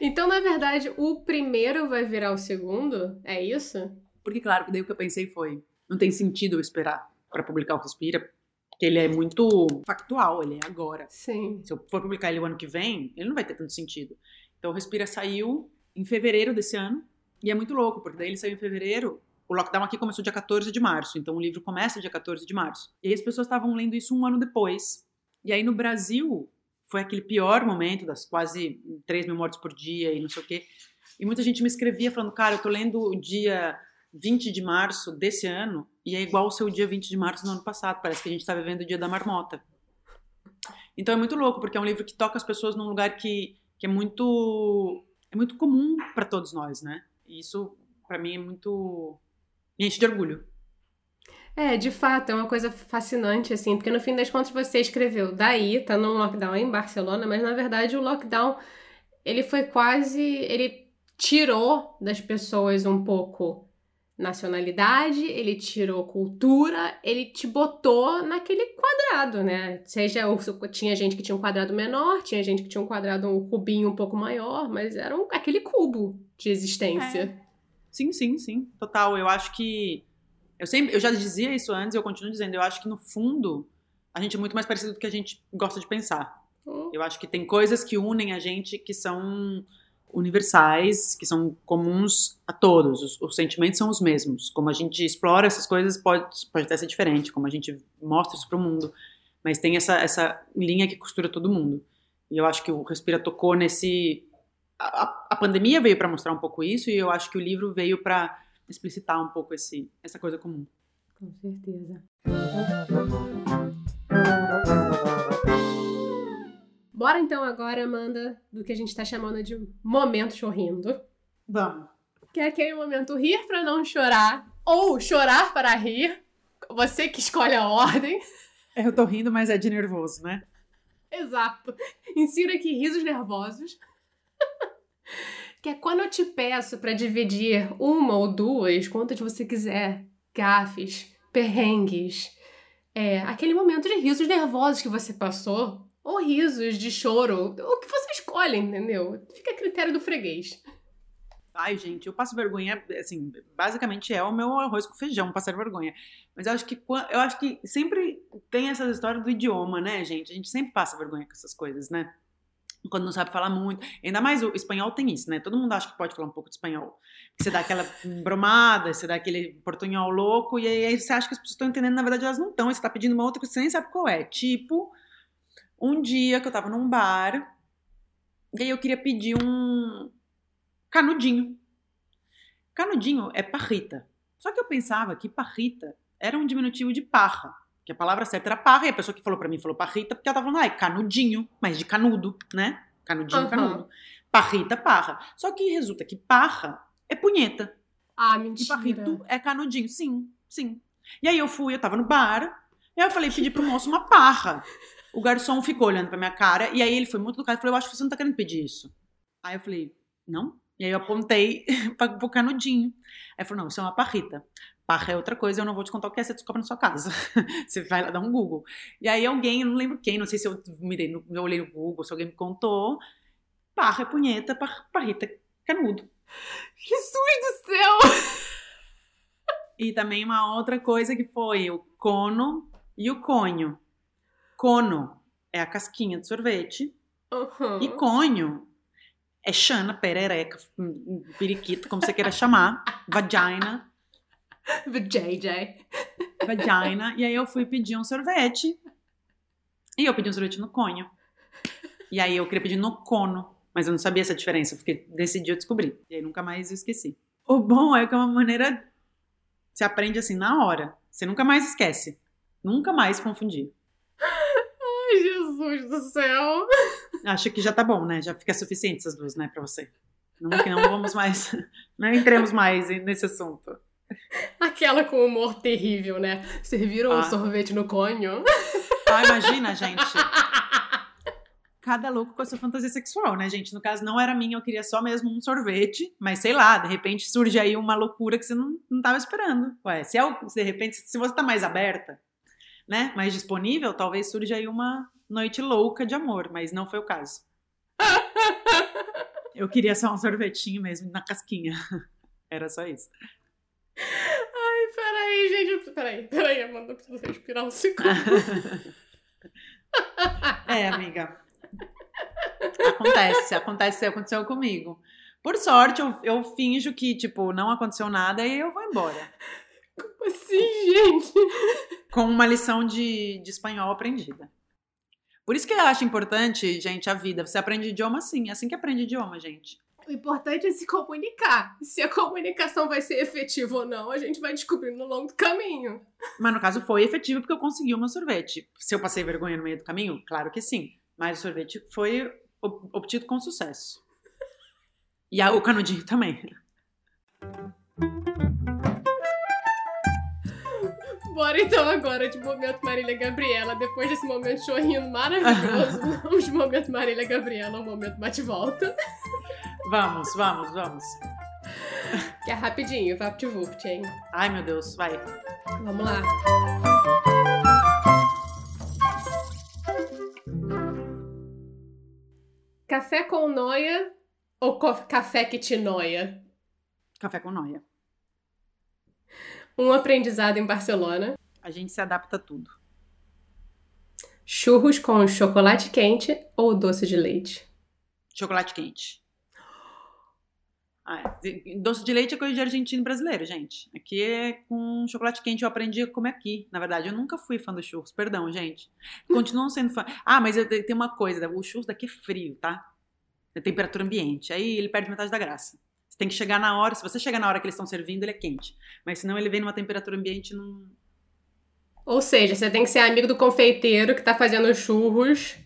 Speaker 1: Então, na verdade, o primeiro vai virar o segundo? É isso?
Speaker 2: Porque, claro, daí o que eu pensei foi: não tem sentido eu esperar para publicar o Respira, porque ele é muito factual, ele é agora.
Speaker 1: Sim.
Speaker 2: Se eu for publicar ele o ano que vem, ele não vai ter tanto sentido. Então, o Respira saiu em fevereiro desse ano, e é muito louco, porque daí ele saiu em fevereiro. O lockdown aqui começou dia 14 de março, então o livro começa dia 14 de março. E aí as pessoas estavam lendo isso um ano depois. E aí no Brasil, foi aquele pior momento das quase 3 mil mortes por dia e não sei o quê. E muita gente me escrevia falando, cara, eu tô lendo o dia 20 de março desse ano e é igual o seu dia 20 de março do ano passado. Parece que a gente está vivendo o dia da marmota. Então é muito louco, porque é um livro que toca as pessoas num lugar que, que é muito é muito comum para todos nós, né? E isso, para mim, é muito. me enche de orgulho.
Speaker 1: É, de fato, é uma coisa fascinante, assim, porque no fim das contas você escreveu daí, tá num lockdown em Barcelona, mas na verdade o lockdown, ele foi quase, ele tirou das pessoas um pouco nacionalidade, ele tirou cultura, ele te botou naquele quadrado, né? Seja tinha gente que tinha um quadrado menor, tinha gente que tinha um quadrado um cubinho um pouco maior, mas era um, aquele cubo de existência. É.
Speaker 2: Sim, sim, sim, total. Eu acho que eu sempre, eu já dizia isso antes, eu continuo dizendo. Eu acho que no fundo a gente é muito mais parecido do que a gente gosta de pensar. Hum. Eu acho que tem coisas que unem a gente que são universais, que são comuns a todos. Os, os, sentimentos são os mesmos. Como a gente explora essas coisas pode, pode até ser diferente, como a gente mostra isso para o mundo. Mas tem essa, essa linha que costura todo mundo. E eu acho que o Respira tocou nesse. A, a pandemia veio para mostrar um pouco isso, e eu acho que o livro veio para explicitar um pouco esse, essa coisa comum.
Speaker 1: Com certeza. Bora então agora, Amanda, do que a gente está chamando de momento chorrindo.
Speaker 2: Vamos.
Speaker 1: Que é aquele momento rir para não chorar ou chorar para rir. Você que escolhe a ordem.
Speaker 2: É, eu tô rindo, mas é de nervoso, né?
Speaker 1: Exato. Insira aqui risos nervosos. que é quando eu te peço para dividir uma ou duas, quantas você quiser, gafes, perrengues, é, aquele momento de risos nervosos que você passou ou risos de choro, o que você escolhe, entendeu? Fica a critério do freguês.
Speaker 2: Ai, gente, eu passo vergonha, assim, basicamente é o meu arroz com feijão, passar vergonha. Mas eu acho que eu acho que sempre tem essa história do idioma, né, gente? A gente sempre passa vergonha com essas coisas, né? Quando não sabe falar muito. Ainda mais o espanhol tem isso, né? Todo mundo acha que pode falar um pouco de espanhol. Você dá aquela bromada, você dá aquele portunhol louco, e aí você acha que as pessoas estão entendendo, na verdade elas não estão. Você tá pedindo uma outra coisa, você nem sabe qual é. Tipo, um dia que eu tava num bar, e aí eu queria pedir um canudinho. Canudinho é parrita. Só que eu pensava que parrita era um diminutivo de parra. Que a palavra certa era parra, e a pessoa que falou para mim falou parrita, porque ela tava falando, ah, é canudinho, mas de canudo, né? Canudinho, uhum. canudo. Parrita, parra. Só que resulta que parra é punheta.
Speaker 1: Ah, mentira.
Speaker 2: E parrito é canudinho, sim, sim. E aí eu fui, eu tava no bar, e aí eu falei, pedi pro moço uma parra. O garçom ficou olhando pra minha cara, e aí ele foi muito educado e falou, eu acho que você não tá querendo pedir isso. Aí eu falei, não? E aí eu apontei pro canudinho. Aí falou, não, isso é uma parrita. Parra é outra coisa, eu não vou te contar o que é, você descobre na sua casa. você vai lá dar um Google. E aí alguém, eu não lembro quem, não sei se eu mirei no, eu olhei no Google, se alguém me contou. Parra é punheta, par, parrita é canudo.
Speaker 1: Jesus do céu!
Speaker 2: E também uma outra coisa que foi o cono e o conho. Cono é a casquinha de sorvete.
Speaker 1: Uhum.
Speaker 2: E conho é chana, perereca, periquito, como você queira chamar. vagina.
Speaker 1: VJJ.
Speaker 2: Vagina. E aí eu fui pedir um sorvete. E eu pedi um sorvete no conho. E aí eu queria pedir no cono. Mas eu não sabia essa diferença. Eu fiquei, decidi eu descobrir. E aí nunca mais eu esqueci. O bom é que é uma maneira. Você aprende assim na hora. Você nunca mais esquece. Nunca mais confundir.
Speaker 1: Ai, Jesus do céu.
Speaker 2: Acho que já tá bom, né? Já fica suficiente essas duas, né, pra você. Não, não vamos mais. Não entremos mais nesse assunto.
Speaker 1: Aquela com humor terrível, né? Serviram ah. um sorvete no conho.
Speaker 2: Ah, imagina, gente. Cada louco com a sua fantasia sexual, né, gente? No caso, não era minha, eu queria só mesmo um sorvete, mas sei lá, de repente surge aí uma loucura que você não, não tava esperando. Ué, se, é, de repente, se você tá mais aberta, né, mais disponível, talvez surja aí uma noite louca de amor, mas não foi o caso. Eu queria só um sorvetinho mesmo na casquinha. Era só isso.
Speaker 1: Ai, peraí, gente. Peraí, peraí, Amanda, eu preciso respirar um segundo.
Speaker 2: é, amiga. Acontece, acontece, aconteceu comigo. Por sorte, eu, eu finjo que, tipo, não aconteceu nada e eu vou embora.
Speaker 1: Como assim, gente?
Speaker 2: Com uma lição de, de espanhol aprendida. Por isso que eu acho importante, gente, a vida. Você aprende idioma assim, é assim que aprende idioma, gente.
Speaker 1: O importante é se comunicar. Se a comunicação vai ser efetiva ou não, a gente vai descobrindo ao longo do caminho.
Speaker 2: Mas no caso foi efetivo porque eu consegui o meu sorvete. Se eu passei vergonha no meio do caminho, claro que sim. Mas o sorvete foi obtido com sucesso. E o canudinho também.
Speaker 1: Bora então agora de momento Marília Gabriela. Depois desse momento chorrindo maravilhoso, vamos de momento Marília Gabriela, um momento bate-volta.
Speaker 2: Vamos, vamos, vamos.
Speaker 1: Que é rapidinho, VaptVupt, hein?
Speaker 2: Ai, meu Deus, vai.
Speaker 1: Vamos lá. Café com noia ou café que te noia?
Speaker 2: Café com noia.
Speaker 1: Um aprendizado em Barcelona.
Speaker 2: A gente se adapta a tudo.
Speaker 1: Churros com chocolate quente ou doce de leite?
Speaker 2: Chocolate quente. Ah, é. doce de leite é coisa de argentino brasileiro, gente. Aqui é com chocolate quente eu aprendi a comer aqui. Na verdade, eu nunca fui fã dos churros. Perdão, gente. Continuam sendo fã. Ah, mas tem uma coisa: o churros daqui é frio, tá? É temperatura ambiente. Aí ele perde metade da graça tem que chegar na hora. Se você chegar na hora que eles estão servindo, ele é quente. Mas senão ele vem numa temperatura ambiente não.
Speaker 1: Ou seja, você tem que ser amigo do confeiteiro que tá fazendo churros.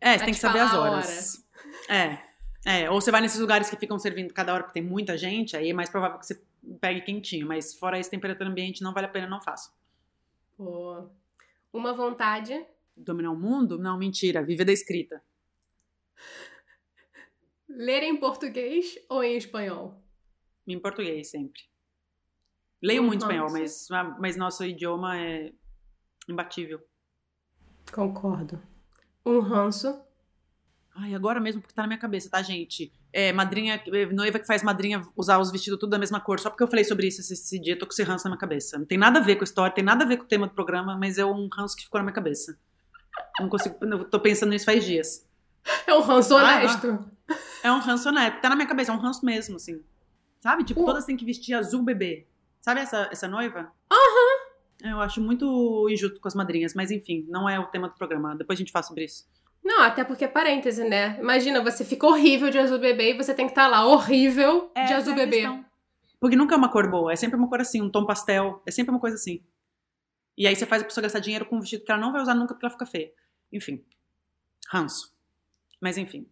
Speaker 2: É, você tem que saber as horas. É. É, ou você vai nesses lugares que ficam servindo cada hora porque tem muita gente, aí é mais provável que você pegue quentinho, mas fora isso, temperatura ambiente não vale a pena, não faço.
Speaker 1: Pô. Uma vontade.
Speaker 2: Dominar o mundo? Não, mentira. Viver da escrita.
Speaker 1: Ler em português ou em espanhol?
Speaker 2: Em português, sempre. Leio muito espanhol, mas, mas nosso idioma é imbatível.
Speaker 1: Concordo. Um ranço.
Speaker 2: Ai, agora mesmo, porque tá na minha cabeça, tá, gente? É, madrinha, é, noiva que faz madrinha usar os vestidos tudo da mesma cor, só porque eu falei sobre isso esse, esse dia, tô com esse ranço na minha cabeça. Não tem nada a ver com a história, tem nada a ver com o tema do programa, mas é um ranço que ficou na minha cabeça. Não consigo, eu tô pensando nisso faz dias.
Speaker 1: É um ranço honesto.
Speaker 2: Ah, é um ranço honesto, tá na minha cabeça, é um ranço mesmo, assim. Sabe? Tipo, todas têm que vestir azul bebê. Sabe essa, essa noiva?
Speaker 1: Aham.
Speaker 2: Uhum. Eu acho muito injusto com as madrinhas, mas enfim, não é o tema do programa. Depois a gente fala sobre isso.
Speaker 1: Não, até porque é parêntese, né? Imagina, você fica horrível de azul bebê e você tem que estar tá lá horrível de azul é bebê. Questão.
Speaker 2: Porque nunca é uma cor boa, é sempre uma cor assim, um tom pastel, é sempre uma coisa assim. E aí você faz a pessoa gastar dinheiro com um vestido que ela não vai usar nunca porque ela fica feia. Enfim. Ranço. Mas enfim.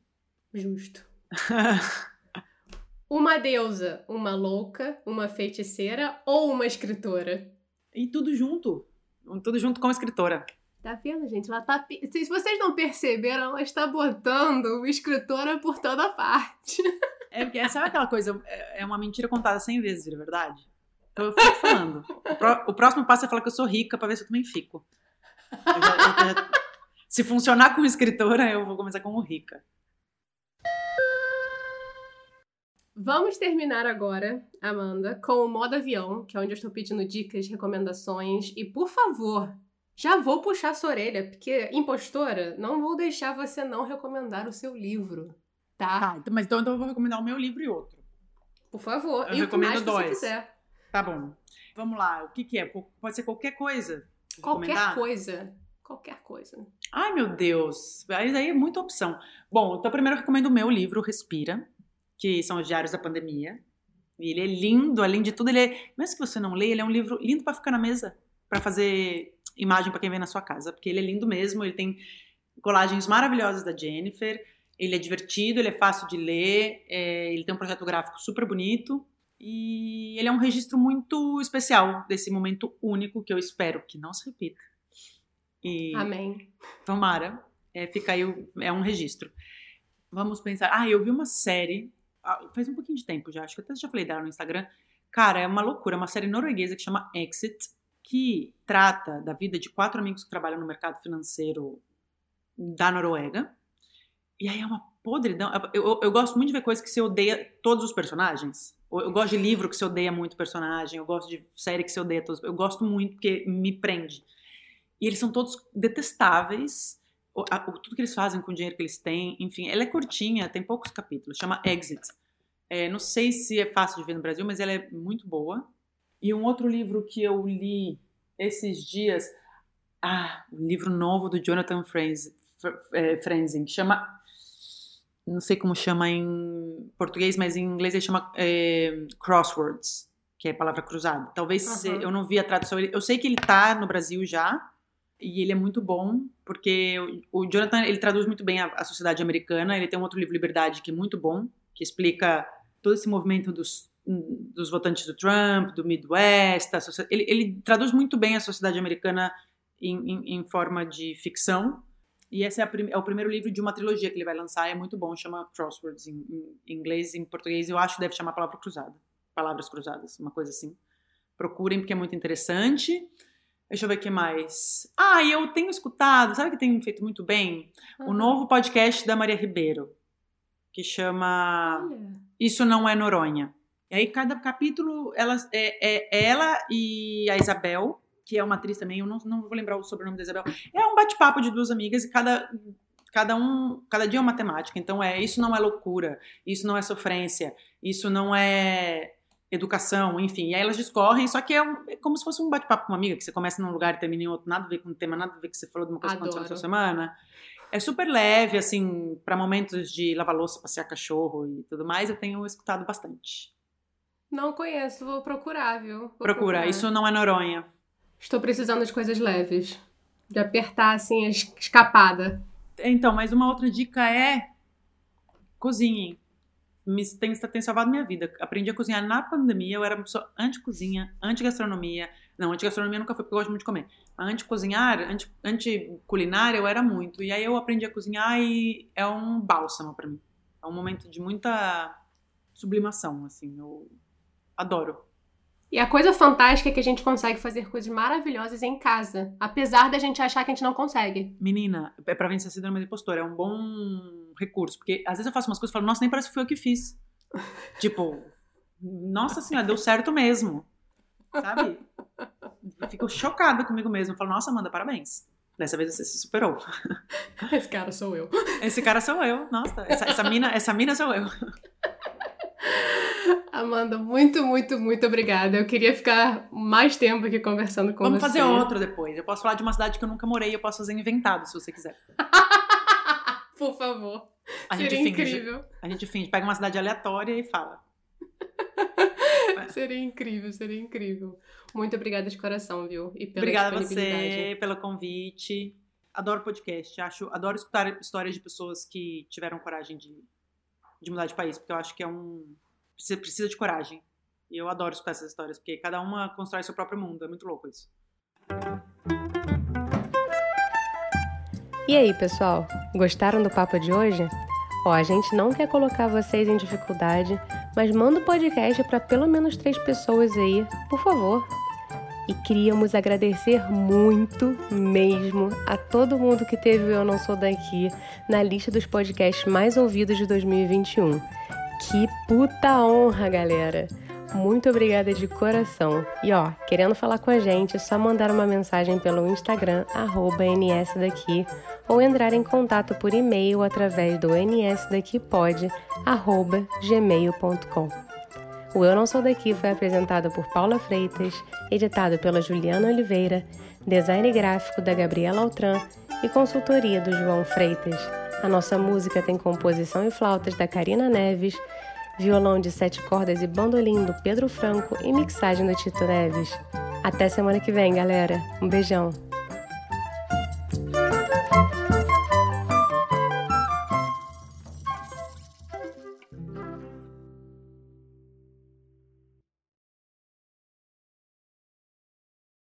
Speaker 1: Justo. uma deusa, uma louca, uma feiticeira ou uma escritora?
Speaker 2: E tudo junto. Tudo junto com a escritora.
Speaker 1: Tá vendo, gente? Ela tá. Se vocês não perceberam, ela está botando escritora por toda parte.
Speaker 2: É porque, sabe aquela coisa? É, é uma mentira contada 100 vezes, de verdade? Então eu fico falando. O, o, próximo passo é falar que eu sou rica pra ver se eu também fico. Eu já, eu já, se funcionar como escritora, eu vou começar como rica.
Speaker 1: Vamos terminar agora, Amanda, com o modo avião, que é onde eu estou pedindo dicas, recomendações. E, por favor, já vou puxar sua orelha, porque, impostora, não vou deixar você não recomendar o seu livro, tá?
Speaker 2: Tá, então, mas então, então eu vou recomendar o meu livro e outro.
Speaker 1: Por favor,
Speaker 2: eu
Speaker 1: e
Speaker 2: recomendo
Speaker 1: dois. você quiser.
Speaker 2: Tá bom. Vamos lá, o que que é? Pode ser qualquer coisa?
Speaker 1: Qualquer coisa. Qualquer coisa.
Speaker 2: Ai, meu Deus. Aí é muita opção. Bom, então primeiro eu recomendo o meu livro, Respira, que são os diários da pandemia. E ele é lindo, além de tudo, ele é, mesmo que você não leia, ele é um livro lindo para ficar na mesa, para fazer imagem para quem vem na sua casa, porque ele é lindo mesmo, ele tem colagens maravilhosas da Jennifer, ele é divertido, ele é fácil de ler, é, ele tem um projeto gráfico super bonito e ele é um registro muito especial desse momento único que eu espero que não se repita.
Speaker 1: E Amém.
Speaker 2: Tomara. É, fica aí, é um registro. Vamos pensar. Ah, eu vi uma série, faz um pouquinho de tempo já, acho que até já falei dela no Instagram. Cara, é uma loucura, é uma série norueguesa que chama Exit que trata da vida de quatro amigos que trabalham no mercado financeiro da Noruega. E aí é uma podridão. Eu, eu, eu gosto muito de ver coisas que você odeia todos os personagens. Eu gosto de livro que você odeia muito personagem. Eu gosto de série que você odeia todos. Eu gosto muito porque me prende. E eles são todos detestáveis. O, a, o, tudo que eles fazem com o dinheiro que eles têm. Enfim, ela é curtinha, tem poucos capítulos. Chama Exit. É, não sei se é fácil de ver no Brasil, mas ela é muito boa. E um outro livro que eu li esses dias, ah, um livro novo do Jonathan é, Franzen, que chama, não sei como chama em português, mas em inglês ele chama é, Crosswords, que é palavra cruzada. Talvez uhum. eu não vi a tradução, eu sei que ele está no Brasil já, e ele é muito bom, porque o, Jonathan, ele traduz muito bem a, a sociedade americana, ele tem um outro livro, Liberdade, que é muito bom, que explica todo esse movimento dos dos votantes do Trump, do Midwest. Ele, ele, traduz muito bem a sociedade americana em, em, em forma de ficção. E esse é, é, o primeiro livro de uma trilogia que ele vai lançar. É muito bom, chama Crosswords em, em inglês em português. Eu acho que deve chamar Palavra Cruzada. Palavras Cruzadas, uma coisa assim. Procurem, porque é muito interessante. Deixa eu ver o que mais. Ah, e eu tenho escutado, sabe que tem feito muito bem? O novo podcast da Maria Ribeiro, que chama Olha. Isso Não É Noronha. E aí, cada capítulo, ela, é, é ela e a Isabel, que é uma atriz também, eu não, não vou lembrar o sobrenome da Isabel. É um bate-papo de duas amigas e cada, cada um, cada dia é uma temática. Então, é isso não é loucura, isso não é sofrência, isso não é educação, enfim. E aí elas discorrem, só que é, um, é como se fosse um bate-papo com uma amiga, que você começa num lugar e termina em outro, nada a ver com o tema, nada a ver que você falou de uma coisa que aconteceu na sua semana. É super leve, assim, para momentos de lavar louça, passear cachorro e tudo mais, eu tenho escutado bastante.
Speaker 1: Não conheço, vou procurar, viu? Vou
Speaker 2: Procura, procurar. isso não é Noronha.
Speaker 1: Estou precisando de coisas leves. De apertar, assim, a escapada.
Speaker 2: Então, mas uma outra dica é cozinhem. Me, tem, tem salvado minha vida. Aprendi a cozinhar na pandemia. Eu era uma pessoa anti-cozinha, anti-gastronomia. Não, anti-gastronomia nunca foi porque eu gosto muito de comer. Anti-cozinhar, anti-culinária, eu era muito. E aí eu aprendi a cozinhar e é um bálsamo para mim. É um momento de muita sublimação, assim. Eu Adoro.
Speaker 1: E a coisa fantástica é que a gente consegue fazer coisas maravilhosas em casa, apesar da gente achar que a gente não consegue.
Speaker 2: Menina, é pra vencer a síndrome do impostor, é um bom recurso. Porque às vezes eu faço umas coisas e falo, nossa, nem parece que foi eu que fiz. tipo, nossa senhora, deu certo mesmo. Sabe? Eu fico chocada comigo mesmo. Eu falo, nossa, Amanda, parabéns. Dessa vez você se superou.
Speaker 1: Esse cara sou eu.
Speaker 2: Esse cara sou eu. Nossa, essa, essa mina, essa mina sou eu.
Speaker 1: Amanda, muito, muito, muito obrigada. Eu queria ficar mais tempo aqui conversando com
Speaker 2: Vamos
Speaker 1: você.
Speaker 2: fazer outro depois. Eu posso falar de uma cidade que eu nunca morei, eu posso fazer inventado, se você quiser.
Speaker 1: Por favor.
Speaker 2: A
Speaker 1: Seria
Speaker 2: gente
Speaker 1: incrível.
Speaker 2: Finge, a gente finge, pega uma cidade aleatória e fala.
Speaker 1: Seria incrível, seria incrível. Muito obrigada de coração, viu? E pela
Speaker 2: Obrigada a você pelo convite. Adoro podcast. Acho, adoro escutar histórias de pessoas que tiveram coragem de, de mudar de país, porque eu acho que é um. Precisa, precisa de coragem. E eu adoro escutar essas histórias, porque cada uma constrói seu próprio mundo. É muito louco isso.
Speaker 1: E aí, pessoal? Gostaram do papo de hoje? Ó, a gente não quer colocar vocês em dificuldade, mas manda o podcast para pelo menos três pessoas aí, por favor. E queríamos agradecer muito mesmo a todo mundo que teve o Eu Não Sou Daqui na lista dos podcasts mais ouvidos de 2021. Que puta honra, galera! Muito obrigada de coração. E ó, querendo falar com a gente, é só mandar uma mensagem pelo Instagram, nsdaqui, ou entrar em contato por e-mail através do nsdaquipod, arroba gmail.com. O Eu Não Sou Daqui foi apresentado por Paula Freitas, editado pela Juliana Oliveira, design gráfico da Gabriela Altran e consultoria do João Freitas. A nossa música tem composição e flautas da Karina Neves, violão de sete cordas e bandolim do Pedro Franco e mixagem do Tito Neves. Até semana que vem, galera. Um beijão.